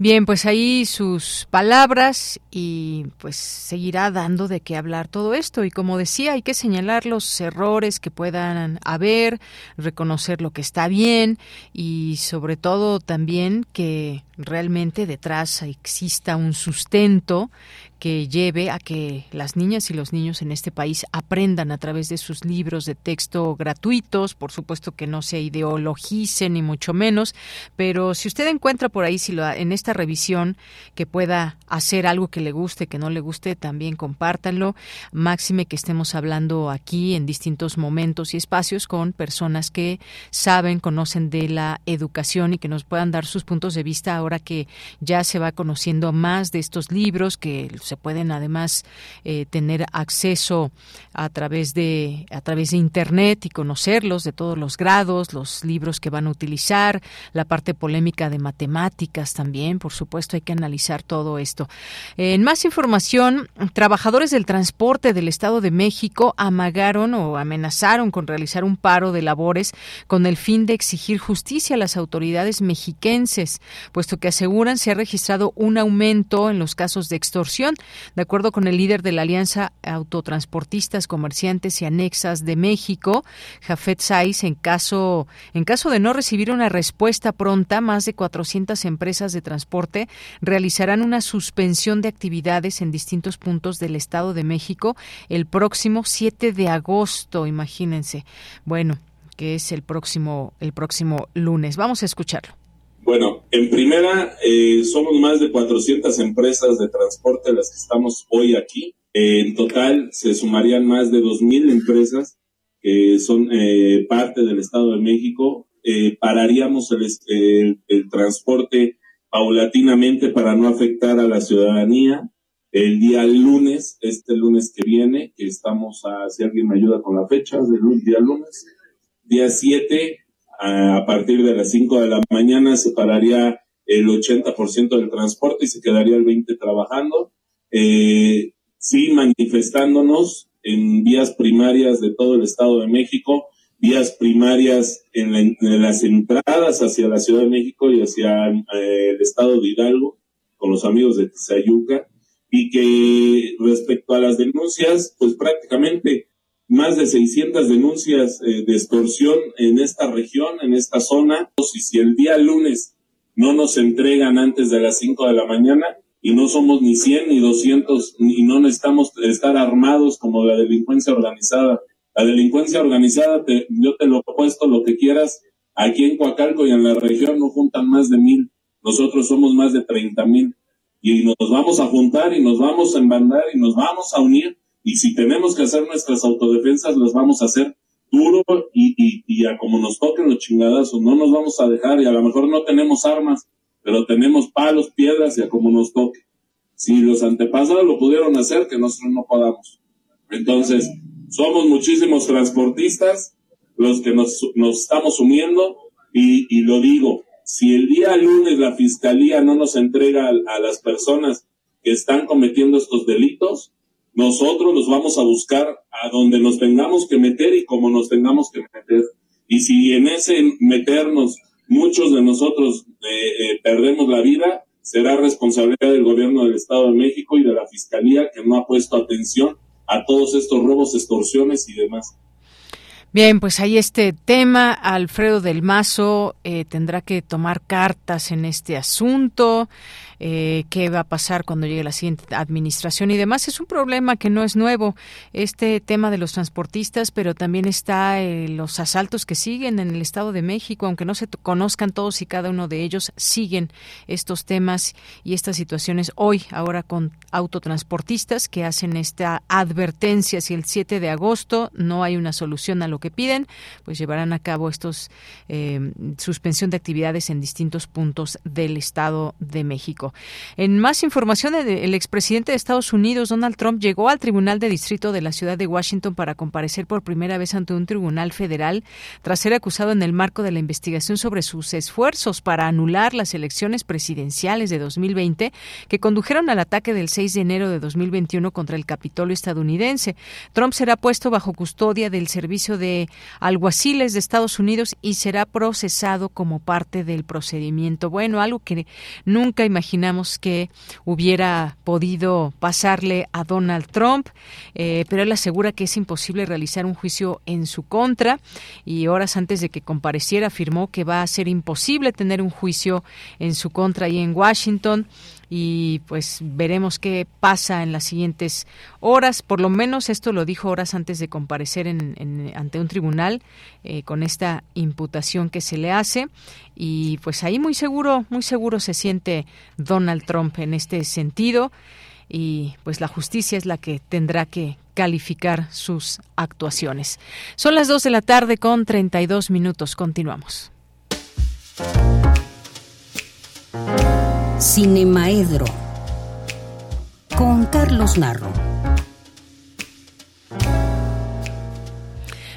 Bien, pues ahí sus palabras y pues seguirá dando de qué hablar todo esto. Y como decía, hay que señalar los errores que puedan haber, reconocer lo que está bien y sobre todo también que realmente detrás exista un sustento que lleve a que las niñas y los niños en este país aprendan a través de sus libros de texto gratuitos, por supuesto que no se ideologicen ni mucho menos, pero si usted encuentra por ahí si lo, en esta revisión que pueda hacer algo que le guste, que no le guste, también compártanlo, máxime que estemos hablando aquí en distintos momentos y espacios con personas que saben, conocen de la educación y que nos puedan dar sus puntos de vista ahora que ya se va conociendo más de estos libros que se pueden además eh, tener acceso a través de a través de internet y conocerlos de todos los grados, los libros que van a utilizar, la parte polémica de matemáticas también, por supuesto hay que analizar todo esto. En más información, trabajadores del transporte del Estado de México amagaron o amenazaron con realizar un paro de labores con el fin de exigir justicia a las autoridades mexiquenses, puesto que aseguran se ha registrado un aumento en los casos de extorsión de acuerdo con el líder de la Alianza Autotransportistas, Comerciantes y Anexas de México, Jafet Saiz, en caso, en caso de no recibir una respuesta pronta, más de 400 empresas de transporte realizarán una suspensión de actividades en distintos puntos del Estado de México el próximo 7 de agosto, imagínense. Bueno, que es el próximo, el próximo lunes. Vamos a escucharlo.
Bueno, en primera, eh, somos más de 400 empresas de transporte las que estamos hoy aquí. Eh, en total, se sumarían más de 2.000 empresas que son eh, parte del Estado de México. pararíamos el, el, transporte paulatinamente para no afectar a la ciudadanía. El día lunes, este lunes que viene, que estamos a, si alguien me ayuda con la fecha, del día lunes, día 7, a partir de las 5 de la mañana se pararía el 80% del transporte y se quedaría el 20% trabajando. Eh, sí, manifestándonos en vías primarias de todo el Estado de México, vías primarias en, las entradas hacia la Ciudad de México y hacia eh, el Estado de Hidalgo, con los amigos de Tizayuca, y que respecto a las denuncias, pues prácticamente más de 600 denuncias eh, de extorsión en esta región, en esta zona. Y si el día lunes no nos entregan antes de las 5 de la mañana y no somos ni 100 ni 200 y no necesitamos estar armados como la delincuencia organizada. La delincuencia organizada, te, yo te lo he puesto lo que quieras. Aquí en Coacalco y en la región no juntan más de mil. Nosotros somos más de 30 mil. Y nos vamos a juntar y nos vamos a embandar y nos vamos a unir y si tenemos que hacer nuestras autodefensas, las vamos a hacer duro y, y, y a como nos toquen los chingadazos. No nos vamos a dejar y a lo mejor no tenemos armas, pero tenemos palos, piedras y a como nos toque. Si los antepasados lo pudieron hacer, que nosotros no podamos. Entonces, somos muchísimos transportistas los que nos, nos estamos uniendo y, y, lo digo, si el día lunes la fiscalía no nos entrega a, a las personas que están cometiendo estos delitos, nosotros los vamos a buscar a donde nos tengamos que meter y como nos tengamos que meter. Y si en ese meternos muchos de nosotros eh, eh, perdemos la vida, será responsabilidad del gobierno del Estado de México y de la Fiscalía que no ha puesto atención a todos estos robos, extorsiones y demás.
Bien, pues ahí este tema. Alfredo del Mazo eh, tendrá que tomar cartas en este asunto eh, qué va a pasar cuando llegue la siguiente administración y demás. Es un problema que no es nuevo, este tema de los transportistas, pero también está eh, los asaltos que siguen en el Estado de México, aunque no se conozcan todos y cada uno de ellos, siguen estos temas y estas situaciones hoy, ahora con autotransportistas que hacen esta advertencia si el 7 de agosto no hay una solución a lo que piden, pues llevarán a cabo estos eh, suspensión de actividades en distintos puntos del Estado de México. En más información, el expresidente de Estados Unidos, Donald Trump, llegó al Tribunal de Distrito de la ciudad de Washington para comparecer por primera vez ante un tribunal federal tras ser acusado en el marco de la investigación sobre sus esfuerzos para anular las elecciones presidenciales de 2020 que condujeron al ataque del 6 de enero de 2021 contra el Capitolio estadounidense. Trump será puesto bajo custodia del Servicio de Alguaciles de Estados Unidos y será procesado como parte del procedimiento. Bueno, algo que nunca imaginamos que hubiera podido pasarle a Donald Trump, eh, pero él asegura que es imposible realizar un juicio en su contra y horas antes de que compareciera afirmó que va a ser imposible tener un juicio en su contra ahí en Washington y pues veremos qué pasa en las siguientes horas. Por lo menos esto lo dijo horas antes de comparecer en, ante un tribunal eh, con esta imputación que se le hace y pues ahí muy seguro, muy seguro se siente Donald Trump en este sentido y pues la justicia es la que tendrá que calificar sus actuaciones. Son las 2 de la tarde con 32 minutos. Continuamos.
Cinemaedro con Carlos Narro.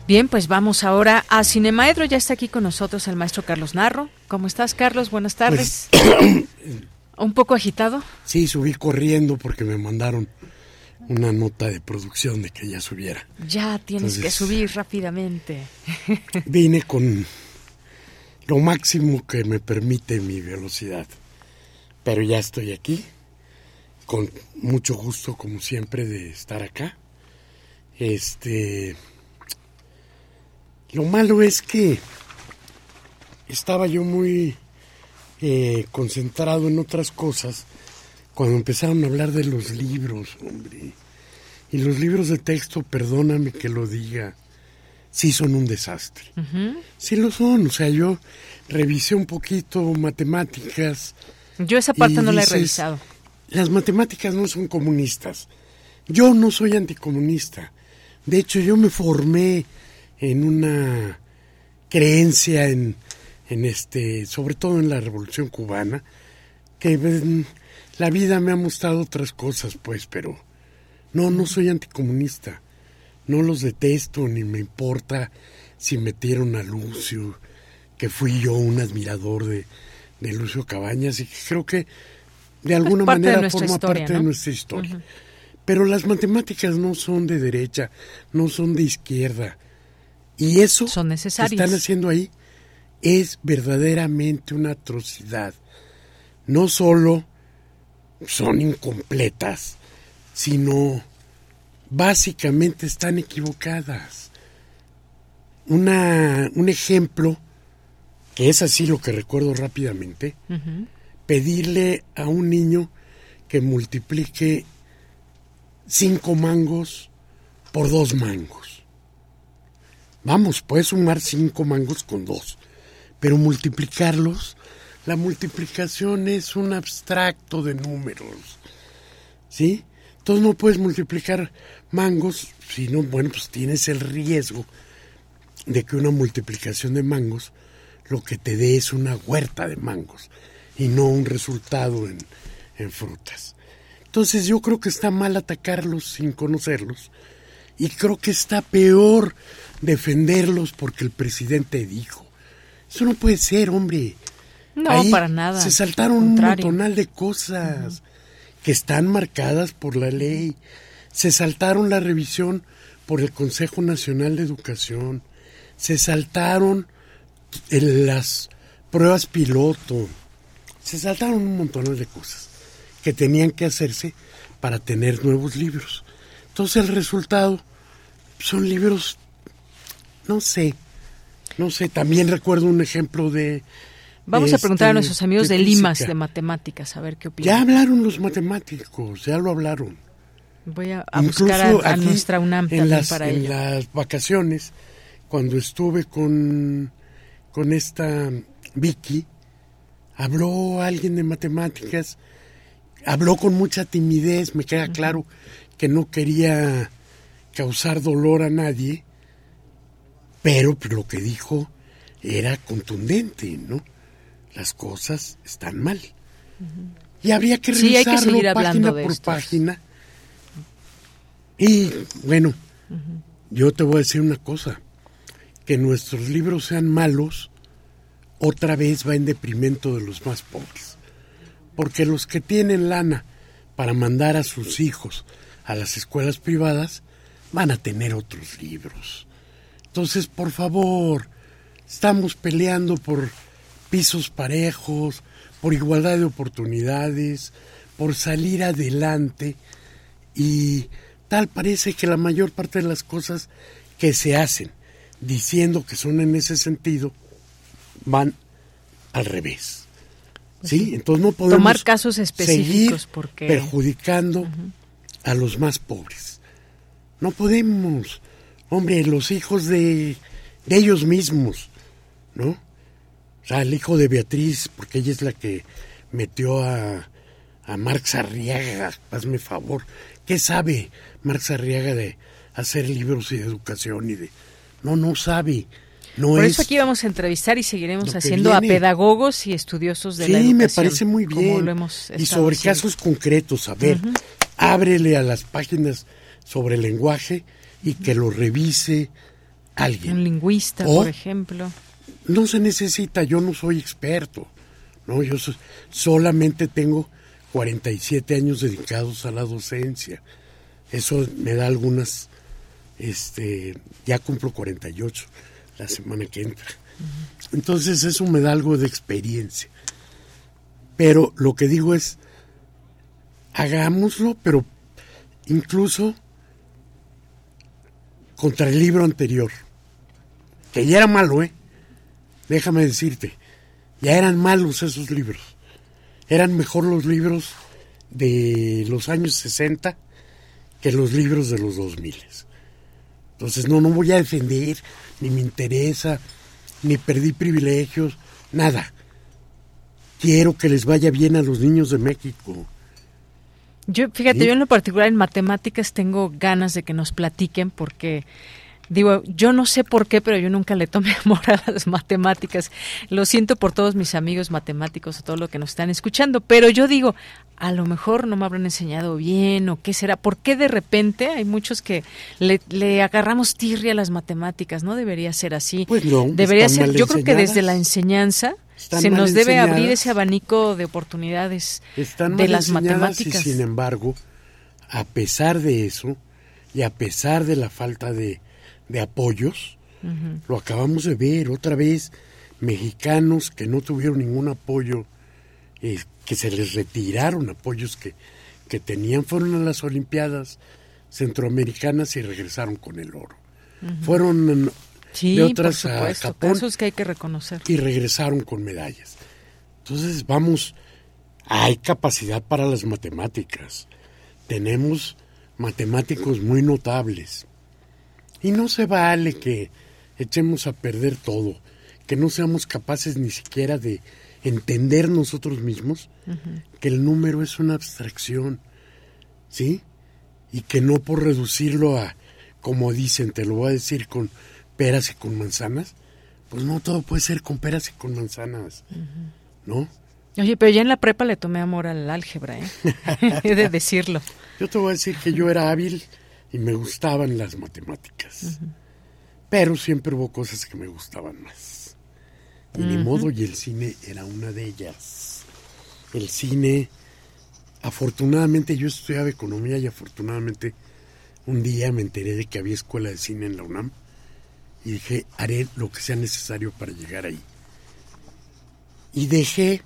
Bien, pues vamos ahora a Cinemaedro. Ya está aquí con nosotros el maestro Carlos Narro. ¿Cómo estás, Carlos? Buenas tardes. Pues, ¿Un poco agitado?
Sí, subí corriendo porque me mandaron una nota de producción de que ya subiera.
Ya tienes que subir rápidamente.
Vine con lo máximo que me permite mi velocidad. Pero ya estoy aquí, con mucho gusto, como siempre, de estar acá. Este. Lo malo es que estaba yo muy eh, concentrado en otras cosas cuando empezaron a hablar de los libros, hombre. Y los libros de texto, perdóname que lo diga, sí son un desastre. Sí lo son. O sea, yo revisé un poquito matemáticas
yo esa parte no la he revisado.
Las matemáticas no son comunistas. Yo no soy anticomunista. De hecho, yo me formé en una creencia en, en este, sobre todo en la Revolución Cubana, que la vida me ha mostrado otras cosas, pues, pero no, no soy anticomunista. No los detesto ni me importa si metieron a Lucio, que fui yo un admirador de, de Lucio Cabañas y creo que de alguna manera forma parte de nuestra historia. Pero las matemáticas no son de derecha, no son de izquierda. Y eso
son que
están haciendo ahí es verdaderamente una atrocidad. No solo son incompletas, sino básicamente están equivocadas. Una, un ejemplo que es así lo que recuerdo rápidamente, pedirle a un niño que multiplique cinco mangos por dos mangos. Vamos, puedes sumar cinco mangos con dos, pero multiplicarlos, la multiplicación es un abstracto de números, ¿sí? Entonces no puedes multiplicar mangos, sino, bueno, pues tienes el riesgo de que una multiplicación de mangos lo que te dé es una huerta de mangos y no un resultado en, frutas. Entonces yo creo que está mal atacarlos sin conocerlos y creo que está peor defenderlos porque el presidente dijo. Eso no puede ser, hombre.
No, para nada.
Se saltaron un montonal de cosas que están marcadas por la ley. Se saltaron la revisión por el Consejo Nacional de Educación. Se saltaron en las pruebas piloto, se saltaron un montón de cosas que tenían que hacerse para tener nuevos libros. Entonces el resultado son libros no sé, no sé, también recuerdo un ejemplo de...
Vamos a preguntar a
este,
nuestros amigos de,
de
Limas de matemáticas, a ver qué opinan.
Ya hablaron los matemáticos, ya lo hablaron.
Voy a, a buscar a, a
aquí,
nuestra UNAM
en las,
para
en
ello.
las vacaciones, cuando estuve con, con esta Vicky, habló alguien de matemáticas, habló con mucha timidez, me queda claro que no quería causar dolor a nadie, pero lo que dijo era contundente, ¿no? Las cosas están mal. Y habría que
Sí, hay que
revisarlo página por
estos.
página. Y bueno, yo te voy a decir una cosa, que nuestros libros sean malos, otra vez va en deprimento de los más pobres. Porque los que tienen lana para mandar a sus hijos a las escuelas privadas van a tener otros libros. Entonces, por favor, estamos peleando por pisos parejos, por igualdad de oportunidades, por salir adelante y tal parece que la mayor parte de las cosas que se hacen diciendo que son en ese sentido van al revés. ¿Sí? Entonces no podemos
Tomar casos específicos
seguir
porque-
perjudicando a los más pobres. No podemos. Hombre, los hijos de, de ellos mismos, ¿no? O sea, el hijo de Beatriz, porque ella es la que metió a, a Marx Arriaga, hazme favor. ¿Qué sabe Marx Arriaga de hacer libros y de educación y de... No, no sabe. No
Por
es...
eso aquí vamos a entrevistar y seguiremos haciendo a pedagogos y estudiosos de la
Sí,
educación.
me parece muy bien.
lo hemos
y sobre
haciendo.
casos concretos, a ver, ábrele a las páginas sobre el lenguaje y que lo revise alguien.
Un lingüista,
O
por ejemplo.
No se necesita, yo no soy experto, no, yo so- solamente tengo 47 años dedicados a la docencia. Eso me da algunas, este, ya cumplo 48 la semana que entra. Entonces eso me da algo de experiencia. Pero lo que digo es, hagámoslo, pero incluso contra el libro anterior, que ya era malo, ¿eh? Déjame decirte, ya eran malos esos libros. Eran mejor los libros de los años 60 que los libros de los 2000. Entonces, no, no voy a defender, ni me interesa, ni perdí privilegios, nada. Quiero que les vaya bien a los niños de México.
Yo, fíjate,
Sí.
yo en lo particular en matemáticas tengo ganas de que nos platiquen porque digo, yo no sé por qué, pero yo nunca le tomé amor a las matemáticas. Lo siento por todos mis amigos matemáticos o todo lo que nos están escuchando, pero yo digo, a lo mejor no me habrán enseñado bien o qué será. ¿Por qué de repente hay muchos que le, le agarramos tirria a las matemáticas? No debería ser así.
Pues no,
debería ser, yo creo que desde la enseñanza
Están
se nos debe abrir ese abanico de oportunidades
Están
de las matemáticas.
Y sin embargo, a pesar de eso, y a pesar de la falta de, de apoyos, lo acabamos de ver otra vez, mexicanos que no tuvieron ningún apoyo, eh, que se les retiraron apoyos que, que tenían, fueron a las Olimpiadas centroamericanas y regresaron con el oro. Fueron
Sí,
de otras a Japón
casos que hay que reconocer.
y regresaron con medallas. Entonces, vamos, hay capacidad para las matemáticas. Tenemos matemáticos muy notables. Y no se vale que echemos a perder todo, que no seamos capaces ni siquiera de entender nosotros mismos que el número es una abstracción, ¿sí? Y que no por reducirlo a, como dicen, te lo voy a decir con peras y con manzanas, pues no todo puede ser con peras y con manzanas, ¿no?
Oye, pero ya en la prepa le tomé amor al álgebra, ¿eh? He de decirlo.
Yo te voy a decir que yo era hábil y me gustaban las matemáticas, pero siempre hubo cosas que me gustaban más. Y ni modo, y el cine era una de ellas. El cine, afortunadamente yo estudiaba economía y afortunadamente un día me enteré de que había escuela de cine en la UNAM y dije, haré lo que sea necesario para llegar ahí. Y dejé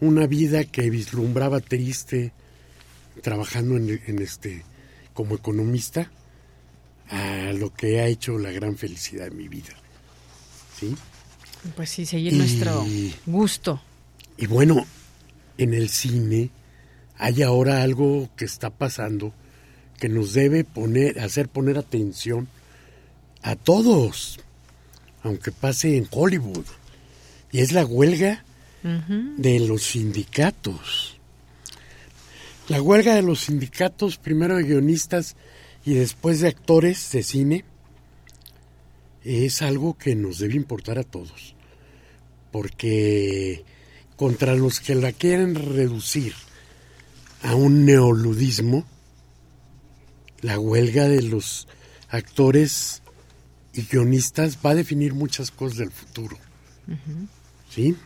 una vida que vislumbraba triste trabajando en, en este como economista a lo que ha hecho la gran felicidad de mi vida. ¿Sí?
Pues sí, seguir nuestro gusto.
Y bueno, en el cine hay ahora algo que está pasando que nos debe poner, hacer poner atención a todos, aunque pase en Hollywood. Y es la huelga de los sindicatos. La huelga de los sindicatos, primero de guionistas y después de actores de cine, es algo que nos debe importar a todos. Porque contra los que la quieren reducir a un neoludismo, la huelga de los actores y guionistas va a definir muchas cosas del futuro. ¿Sí?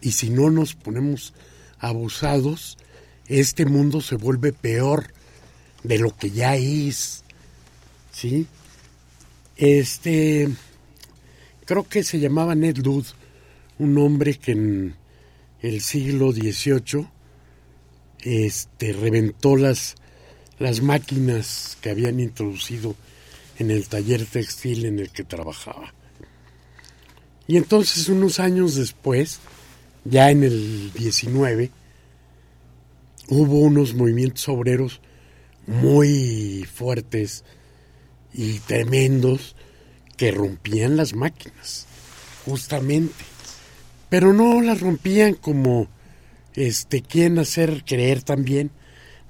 Y si no nos ponemos abusados, este mundo se vuelve peor de lo que ya es. ¿Sí? Este, creo que se llamaba Ned Ludd, un hombre que en el siglo XVIII este, reventó las, las máquinas que habían introducido en el taller textil en el que trabajaba. Y entonces unos años después, ya en el 19, hubo unos movimientos obreros muy fuertes y tremendos que rompían las máquinas, justamente. Pero no las rompían como este quieren hacer creer también.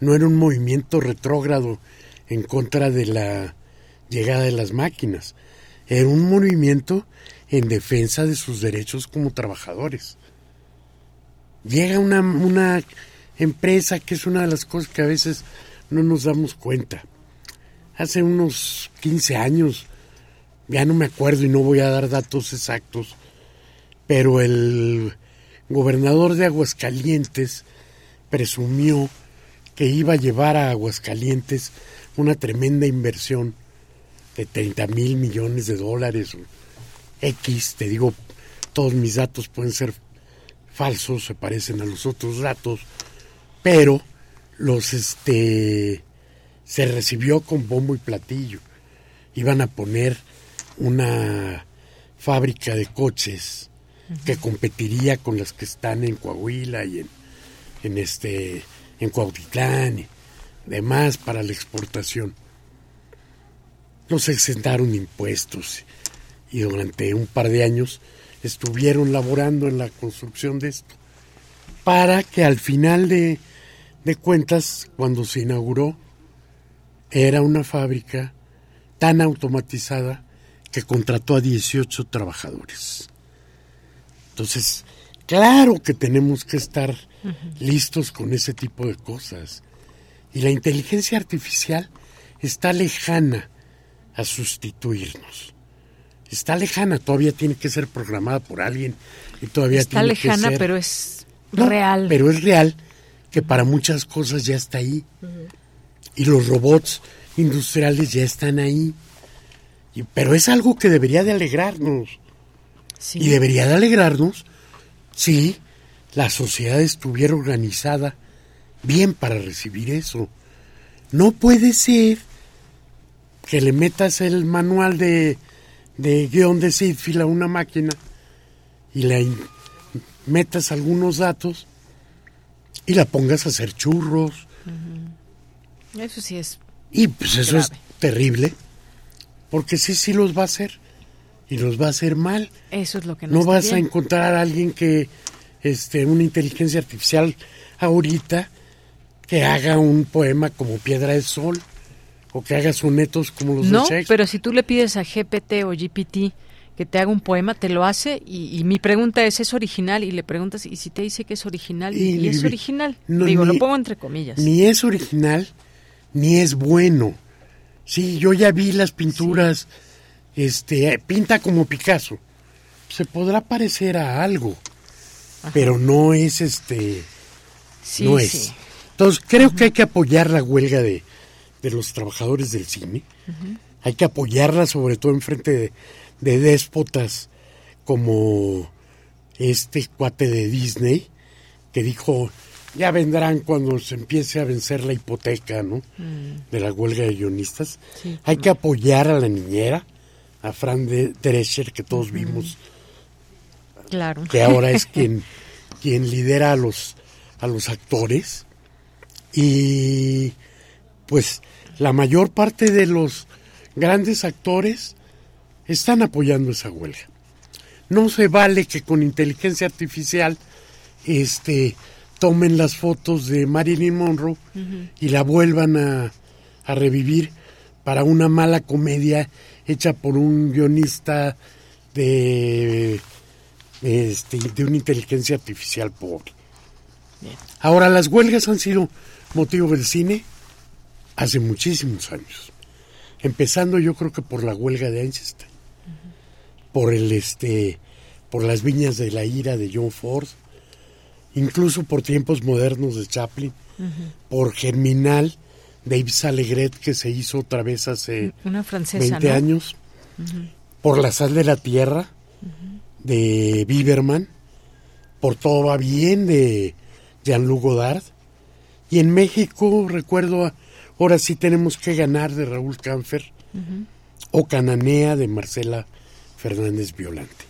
No era un movimiento retrógrado en contra de la llegada de las máquinas. Era un movimiento en defensa de sus derechos como trabajadores. Llega una, una empresa que es una de las cosas que a veces no nos damos cuenta. Hace unos 15 años, ya no me acuerdo y no voy a dar datos exactos, pero el gobernador de Aguascalientes presumió que iba a llevar a Aguascalientes una tremenda inversión de 30 mil millones de dólares. X, te digo, todos mis datos pueden ser falsos, se parecen a los otros datos, pero los este se recibió con bombo y platillo. Iban a poner una fábrica de coches que competiría con las que están en Coahuila y en, en este en Cuautitlán y demás para la exportación nos exentaron impuestos y durante un par de años estuvieron laborando en la construcción de esto para que al final de, de cuentas cuando se inauguró era una fábrica tan automatizada que contrató a 18 trabajadores. Entonces, claro que tenemos que estar listos con ese tipo de cosas. Y la inteligencia artificial está lejana a sustituirnos. Está lejana, todavía tiene que ser programada por alguien y todavía
está
tiene
lejana,
que ser...
pero es real.
Pero es real que para muchas cosas ya está ahí. Y los robots industriales ya están ahí. Y, pero es algo que debería de alegrarnos. Y debería de alegrarnos si la sociedad estuviera organizada bien para recibir eso. No puede ser que le metas el manual de, de guion de Sidfield a una máquina y le metas algunos datos y la pongas a hacer churros.
Eso sí es.
Y pues eso es terrible, porque sí, sí los va a hacer y los va a hacer mal.
Eso es lo que no,
no
está
vas a encontrar a alguien que, este, una inteligencia artificial ahorita que haga un poema como Piedra del Sol o que haga sonetos como los
No,
de Shakespeare.
pero si tú le pides a GPT o GPT que te haga un poema, te lo hace y, y mi pregunta es, ¿es original? Y le preguntas, ¿y si te dice que es original? Y,
Y-
es original.
no,
Digo,
ni-
lo pongo entre comillas.
Ni es original, ni es bueno. Sí, yo ya vi las pinturas, este, pinta como Picasso. Se podrá parecer a algo, pero no es este,
Sí,
no
sí.
es. Entonces creo que hay que apoyar la huelga de, de los trabajadores del cine. Hay que apoyarla sobre todo en frente de, de déspotas como este cuate de Disney que dijo ya vendrán cuando se empiece a vencer la hipoteca, ¿no? Mm. De la huelga de guionistas. Hay que apoyar a la niñera, a Fran de Drescher, que todos vimos.
Claro.
Que ahora es quien, quien lidera a los, a los actores. Y pues la mayor parte de los grandes actores están apoyando esa huelga. No se vale que con inteligencia artificial este tomen las fotos de Marilyn Monroe y la vuelvan a, a, revivir para una mala comedia hecha por un guionista de, este, de una inteligencia artificial pobre. Ahora, las huelgas han sido motivo del cine hace muchísimos años. Empezando yo creo que por la huelga de Einstein, por el este, por las viñas de la ira de John Ford, incluso por tiempos modernos de Chaplin, por Germinal de Yves Alegret que se hizo otra vez hace
Una francesa,
20 años, por La sal de la tierra de Biberman, por Todo va bien de Jean-Luc Godard, y en México recuerdo Ahora sí tenemos que ganar de Raúl Canfer o Cananea de Marcela Fernández Violante.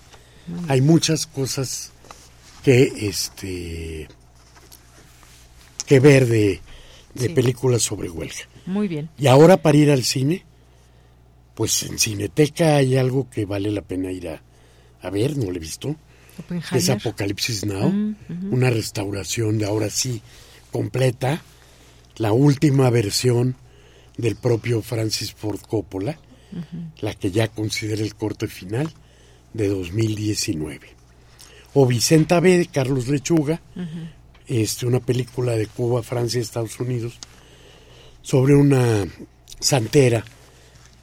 Hay muchas cosas que este que ver de, películas sobre huelga.
Muy bien.
Y ahora para ir al cine, pues en Cineteca hay algo que vale la pena ir a, ver, no lo he visto. Es Apocalipsis Now, mm, una restauración de ahora sí completa la última versión del propio Francis Ford Coppola, la que ya considera el corte final de 2019. O Vicenta B. de Carlos Lechuga, este, una película de Cuba, Francia Estados Unidos, sobre una santera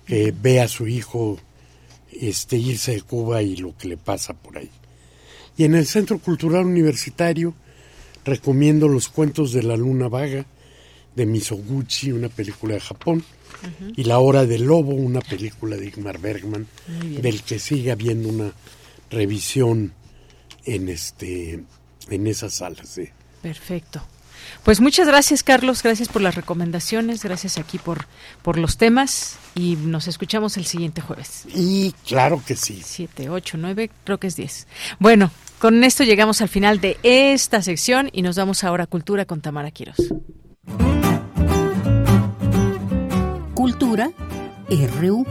que ve a su hijo este, irse de Cuba y lo que le pasa por ahí. Y en el Centro Cultural Universitario recomiendo los cuentos de la luna vaga, de Misoguchi, una película de Japón, y La Hora del Lobo, una película de Igmar Bergman, del que sigue habiendo una revisión en este en esas salas.
Perfecto. Pues muchas gracias, Carlos. Gracias por las recomendaciones. Gracias aquí por, por los temas. Y nos escuchamos el siguiente jueves.
Y claro que sí.
Siete, ocho, nueve, creo que es diez. Bueno, con esto llegamos al final de esta sección y nos vamos ahora a Cultura con Tamara Quiros.
Cultura RU.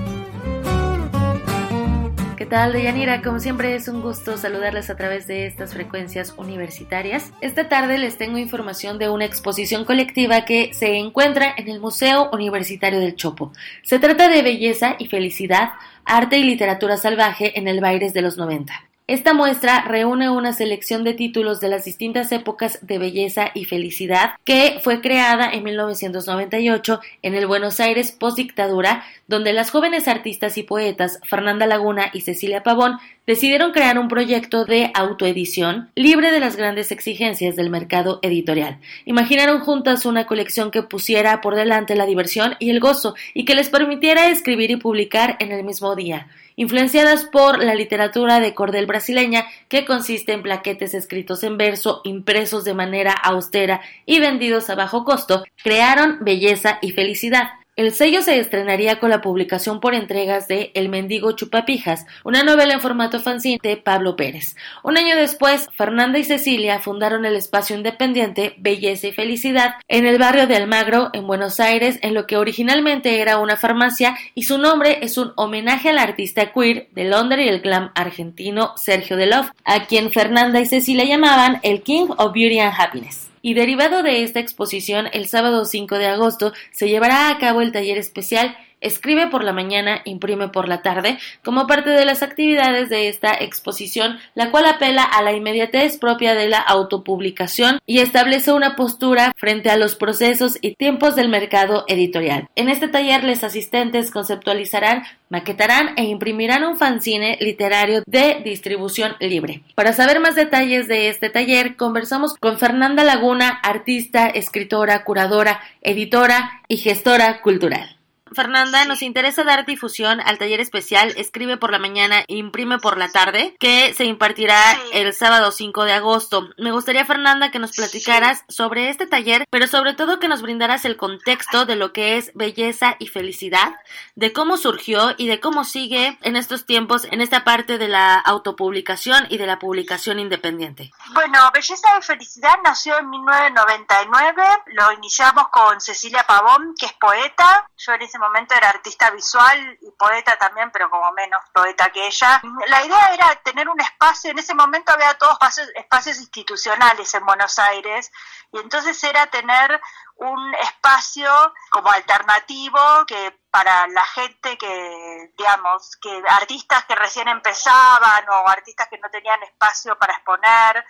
¿Qué tal, Deyanira? Como siempre es un gusto saludarles a través de estas frecuencias universitarias. Esta tarde les tengo información de una exposición colectiva que se encuentra en el Museo Universitario del Chopo. Se trata de Belleza y Felicidad, Arte y Literatura Salvaje en el Baires de los 90. Esta muestra reúne una selección de títulos de las distintas épocas de belleza y felicidad que fue creada en 1998 en el Buenos Aires postdictadura, donde las jóvenes artistas y poetas Fernanda Laguna y Cecilia Pavón decidieron crear un proyecto de autoedición libre de las grandes exigencias del mercado editorial. Imaginaron juntas una colección que pusiera por delante la diversión y el gozo y que les permitiera escribir y publicar en el mismo día influenciadas por la literatura de cordel brasileña, que consiste en plaquetes escritos en verso, impresos de manera austera y vendidos a bajo costo, crearon belleza y felicidad. El sello se estrenaría con la publicación por entregas de El mendigo chupapijas, una novela en formato fanzine de Pablo Pérez. Un año después, Fernanda y Cecilia fundaron el espacio independiente Belleza y Felicidad en el barrio de Almagro, en Buenos Aires, en lo que originalmente era una farmacia y su nombre es un homenaje al artista queer de Londres y el glam argentino Sergio Delof, a quien Fernanda y Cecilia llamaban el King of Beauty and Happiness. Y derivado de esta exposición, el sábado 5 de agosto se llevará a cabo el taller especial Escribe por la mañana, imprime por la tarde, como parte de las actividades de esta exposición, la cual apela a la inmediatez propia de la autopublicación y establece una postura frente a los procesos y tiempos del mercado editorial. En este taller, los asistentes conceptualizarán, maquetarán e imprimirán un fanzine literario de distribución libre. Para saber más detalles de este taller, conversamos con Fernanda Laguna, artista, escritora, curadora, editora y gestora cultural. Fernanda, nos interesa dar difusión al taller especial Escribe por la mañana, imprime por la tarde, que se impartirá el sábado 5 de agosto. Me gustaría, Fernanda, que nos platicaras sobre este taller, pero sobre todo que nos brindaras el contexto de lo que es belleza y felicidad, de cómo surgió y de cómo sigue en estos tiempos en esta parte de la autopublicación y de la publicación independiente.
Bueno, Belleza y Felicidad nació en 1999, lo iniciamos con Cecilia Pavón, que es poeta, yo en ese momento era artista visual y poeta también, pero como menos poeta que ella. La idea era tener un espacio, en ese momento había todos espacios, espacios institucionales en Buenos Aires, y entonces era tener un espacio como alternativo que para la gente que, digamos, que artistas que recién empezaban o artistas que no tenían espacio para exponer.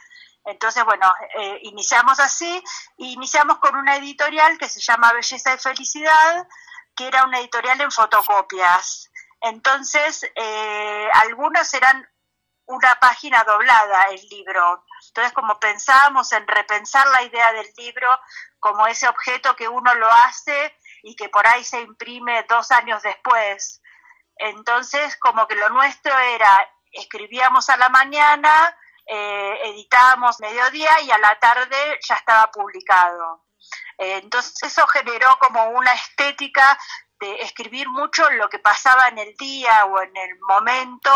Entonces, bueno, eh, iniciamos así, iniciamos con una editorial que se llama Belleza y Felicidad, que era una editorial en fotocopias. Entonces, eh, algunos eran una página doblada el libro. Entonces, como pensábamos en repensar la idea del libro como ese objeto que uno lo hace y que por ahí se imprime dos años después. Entonces, como que lo nuestro era, escribíamos a la mañana, eh, editábamos mediodía y a la tarde ya estaba publicado. Eh, entonces eso generó como una estética de escribir mucho lo que pasaba en el día o en el momento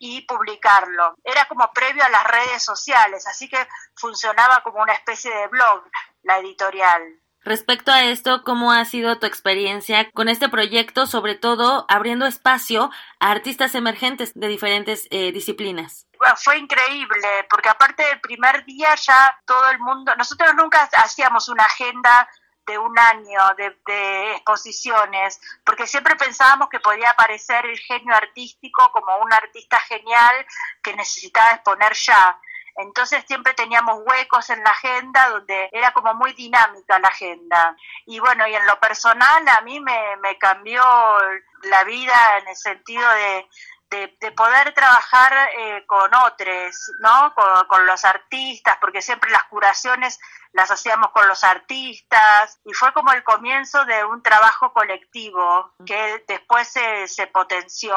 y publicarlo. Era como previo a las redes sociales, así que funcionaba como una especie de blog la editorial.
Respecto a esto, ¿cómo ha sido tu experiencia con este proyecto, sobre todo abriendo espacio a artistas emergentes de diferentes eh, disciplinas?
Fue increíble, porque aparte del primer día ya todo el mundo, nosotros nunca hacíamos una agenda de un año de, de, exposiciones, porque siempre pensábamos que podía aparecer el genio artístico como un artista genial que necesitaba exponer ya. Entonces siempre teníamos huecos en la agenda donde era como muy dinámica la agenda. Y bueno, y en lo personal a mí me, me cambió la vida en el sentido de, de, poder trabajar eh, con otros, ¿no? Con, con, los artistas, porque siempre las curaciones las hacíamos con los artistas y fue como el comienzo de un trabajo colectivo que después se, se potenció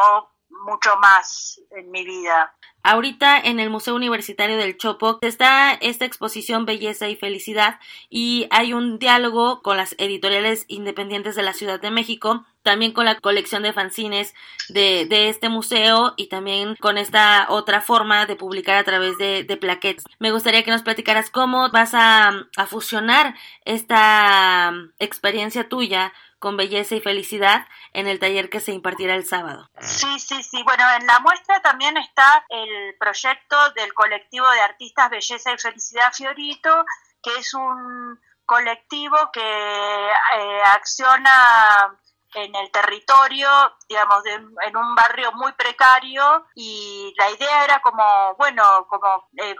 mucho más en mi vida.
Ahorita en el Museo Universitario del Chopo está esta exposición Belleza y Felicidad y hay un diálogo con las editoriales independientes de la Ciudad de México, también con la colección de fanzines de, de este museo y también con esta otra forma de publicar a través de, de plaquettes. Me gustaría que nos platicaras cómo vas a, a fusionar esta experiencia tuya con belleza y felicidad en el taller que se impartirá el sábado.
Sí, sí, sí. Bueno, en la muestra también está el proyecto del colectivo de artistas Belleza y Felicidad Fiorito, que es un colectivo que eh, acciona en el territorio, digamos, en un barrio muy precario y la idea era como, bueno, como eh,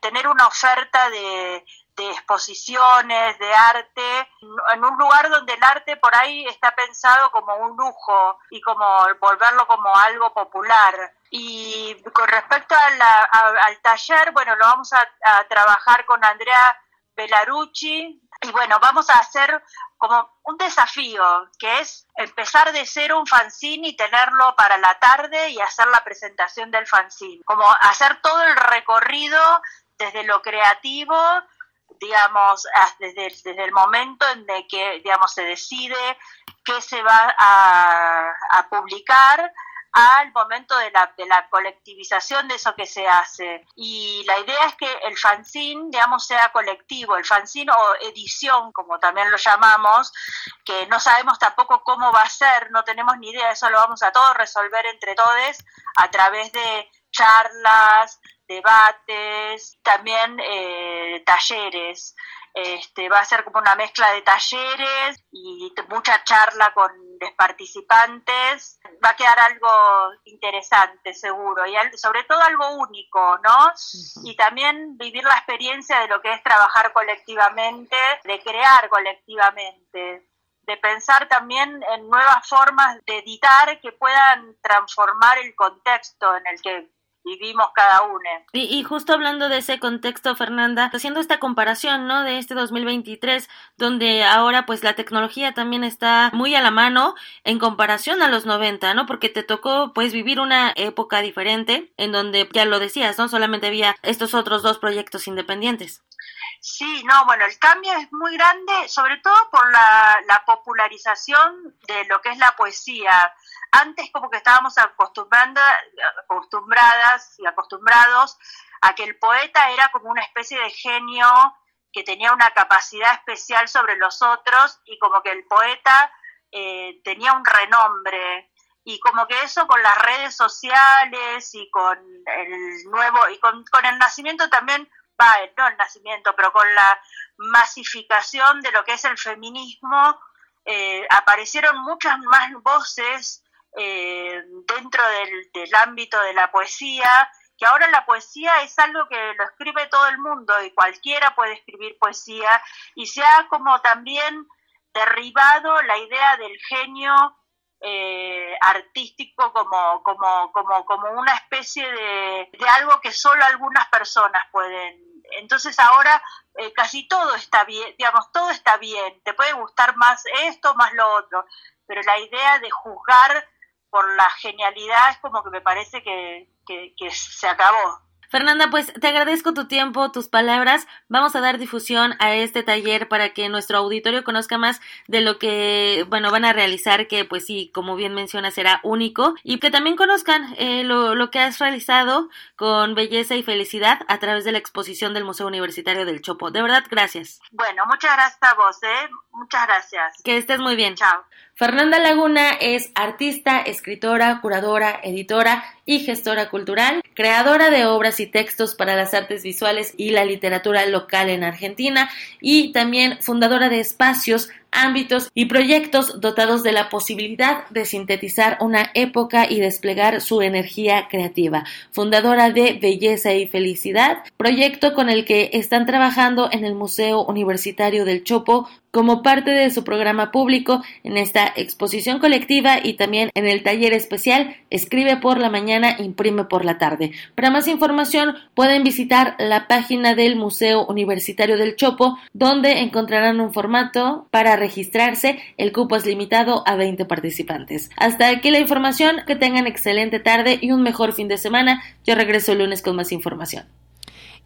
tener una oferta de, de exposiciones, de arte, en un lugar donde el arte por ahí está pensado como un lujo y como volverlo como algo popular. Y con respecto al taller, bueno, lo vamos a, a trabajar con Andrea Belarucci y bueno, vamos a hacer como un desafío, que es empezar de cero un fanzine y tenerlo para la tarde y hacer la presentación del fanzine, como hacer todo el recorrido desde lo creativo digamos, desde, desde el momento en de que, digamos, se decide qué se va a, a publicar al momento de la, de la colectivización de eso que se hace. Y la idea es que el fanzine, digamos, sea colectivo, el fanzine o edición, como también lo llamamos, que no sabemos tampoco cómo va a ser, no tenemos ni idea, eso lo vamos a todo resolver entre todos a través de charlas, debates, también eh, talleres. Este, va a ser como una mezcla de talleres y mucha charla con los participantes. Va a quedar algo interesante, seguro, y sobre todo algo único, ¿no? Y también vivir la experiencia de lo que es trabajar colectivamente, de crear colectivamente de pensar también en nuevas formas de editar que puedan transformar el contexto en el que vivimos cada uno.
Y, y, justo hablando de ese contexto, Fernanda, haciendo esta comparación, ¿no? De este 2023, donde ahora pues la tecnología también está muy a la mano en comparación a los 90, ¿no? Porque te tocó pues vivir una época diferente en donde, ya lo decías, ¿no? Solamente había estos otros dos proyectos independientes.
Sí, no, bueno, el cambio es muy grande, sobre todo por la, la popularización de lo que es la poesía antes como que estábamos acostumbrando, acostumbradas y acostumbrados a que el poeta era como una especie de genio que tenía una capacidad especial sobre los otros y como que el poeta eh, tenía un renombre. Y como que eso con las redes sociales y con el nuevo y con, el nacimiento también va no el nacimiento pero con la masificación de lo que es el feminismo eh, aparecieron muchas más voces eh, dentro del, del ámbito de la poesía, que ahora la poesía es algo que lo escribe todo el mundo y cualquiera puede escribir poesía y se ha como también derribado la idea del genio eh, artístico como, como, como, como una especie de, de, algo que solo algunas personas pueden. Entonces ahora eh, casi todo está bien, digamos, todo está bien, te puede gustar más esto, más lo otro, pero la idea de juzgar por la genialidad es como que me parece que, que, que se acabó.
Fernanda, pues te agradezco tu tiempo, tus palabras. Vamos a dar difusión a este taller para que nuestro auditorio conozca más de lo que, bueno, van a realizar, que pues sí, como bien menciona, será único. Y que también conozcan eh, lo, lo, que has realizado con belleza y felicidad a través de la exposición del Museo Universitario del Chopo. De verdad, gracias.
Bueno, muchas gracias a vos, ¿eh? Muchas gracias.
Que estés muy bien.
Chao.
Fernanda Laguna es artista, escritora, curadora, editora y gestora cultural, creadora de obras y textos para las artes visuales y la literatura local en Argentina y también fundadora de espacios ámbitos y proyectos dotados de la posibilidad de sintetizar una época y desplegar su energía creativa. Fundadora de Belleza y Felicidad, proyecto con el que están trabajando en el Museo Universitario del Chopo como parte de su programa público en esta exposición colectiva y también en el taller especial Escribe por la mañana, imprime por la tarde. Para más información pueden visitar la página del Museo Universitario del Chopo donde encontrarán un formato para registrarse. El cupo es limitado a 20 participantes. Hasta aquí la información. Que tengan excelente tarde y un mejor fin de semana. Yo regreso el lunes con más información.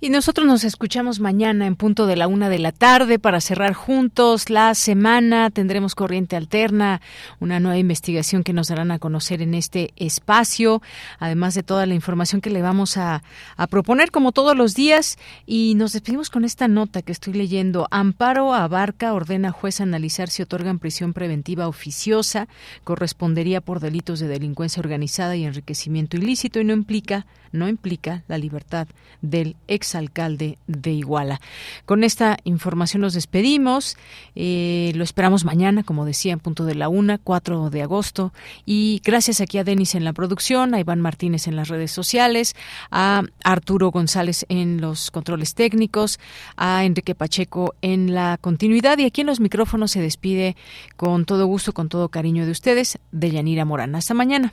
Y nosotros nos escuchamos mañana en punto de la una de la tarde para cerrar juntos la semana. Tendremos corriente alterna, una nueva investigación que nos darán a conocer en este espacio, además de toda la información que le vamos a, a proponer como todos los días. Y nos despedimos con esta nota que estoy leyendo. Amparo Abarca ordena juez analizar si otorgan prisión preventiva oficiosa. Correspondería por delitos de delincuencia organizada y enriquecimiento ilícito y no implica, no implica la libertad del ex alcalde de Iguala. Con esta información nos despedimos. Eh, lo esperamos mañana, como decía, en punto de la una, 4 de agosto. Y gracias aquí a Denis en la producción, a Iván Martínez en las redes sociales, a Arturo González en los controles técnicos, a Enrique Pacheco en la continuidad. Y aquí en los micrófonos se despide con todo gusto, con todo cariño de ustedes, de Yanira Morán. Hasta mañana.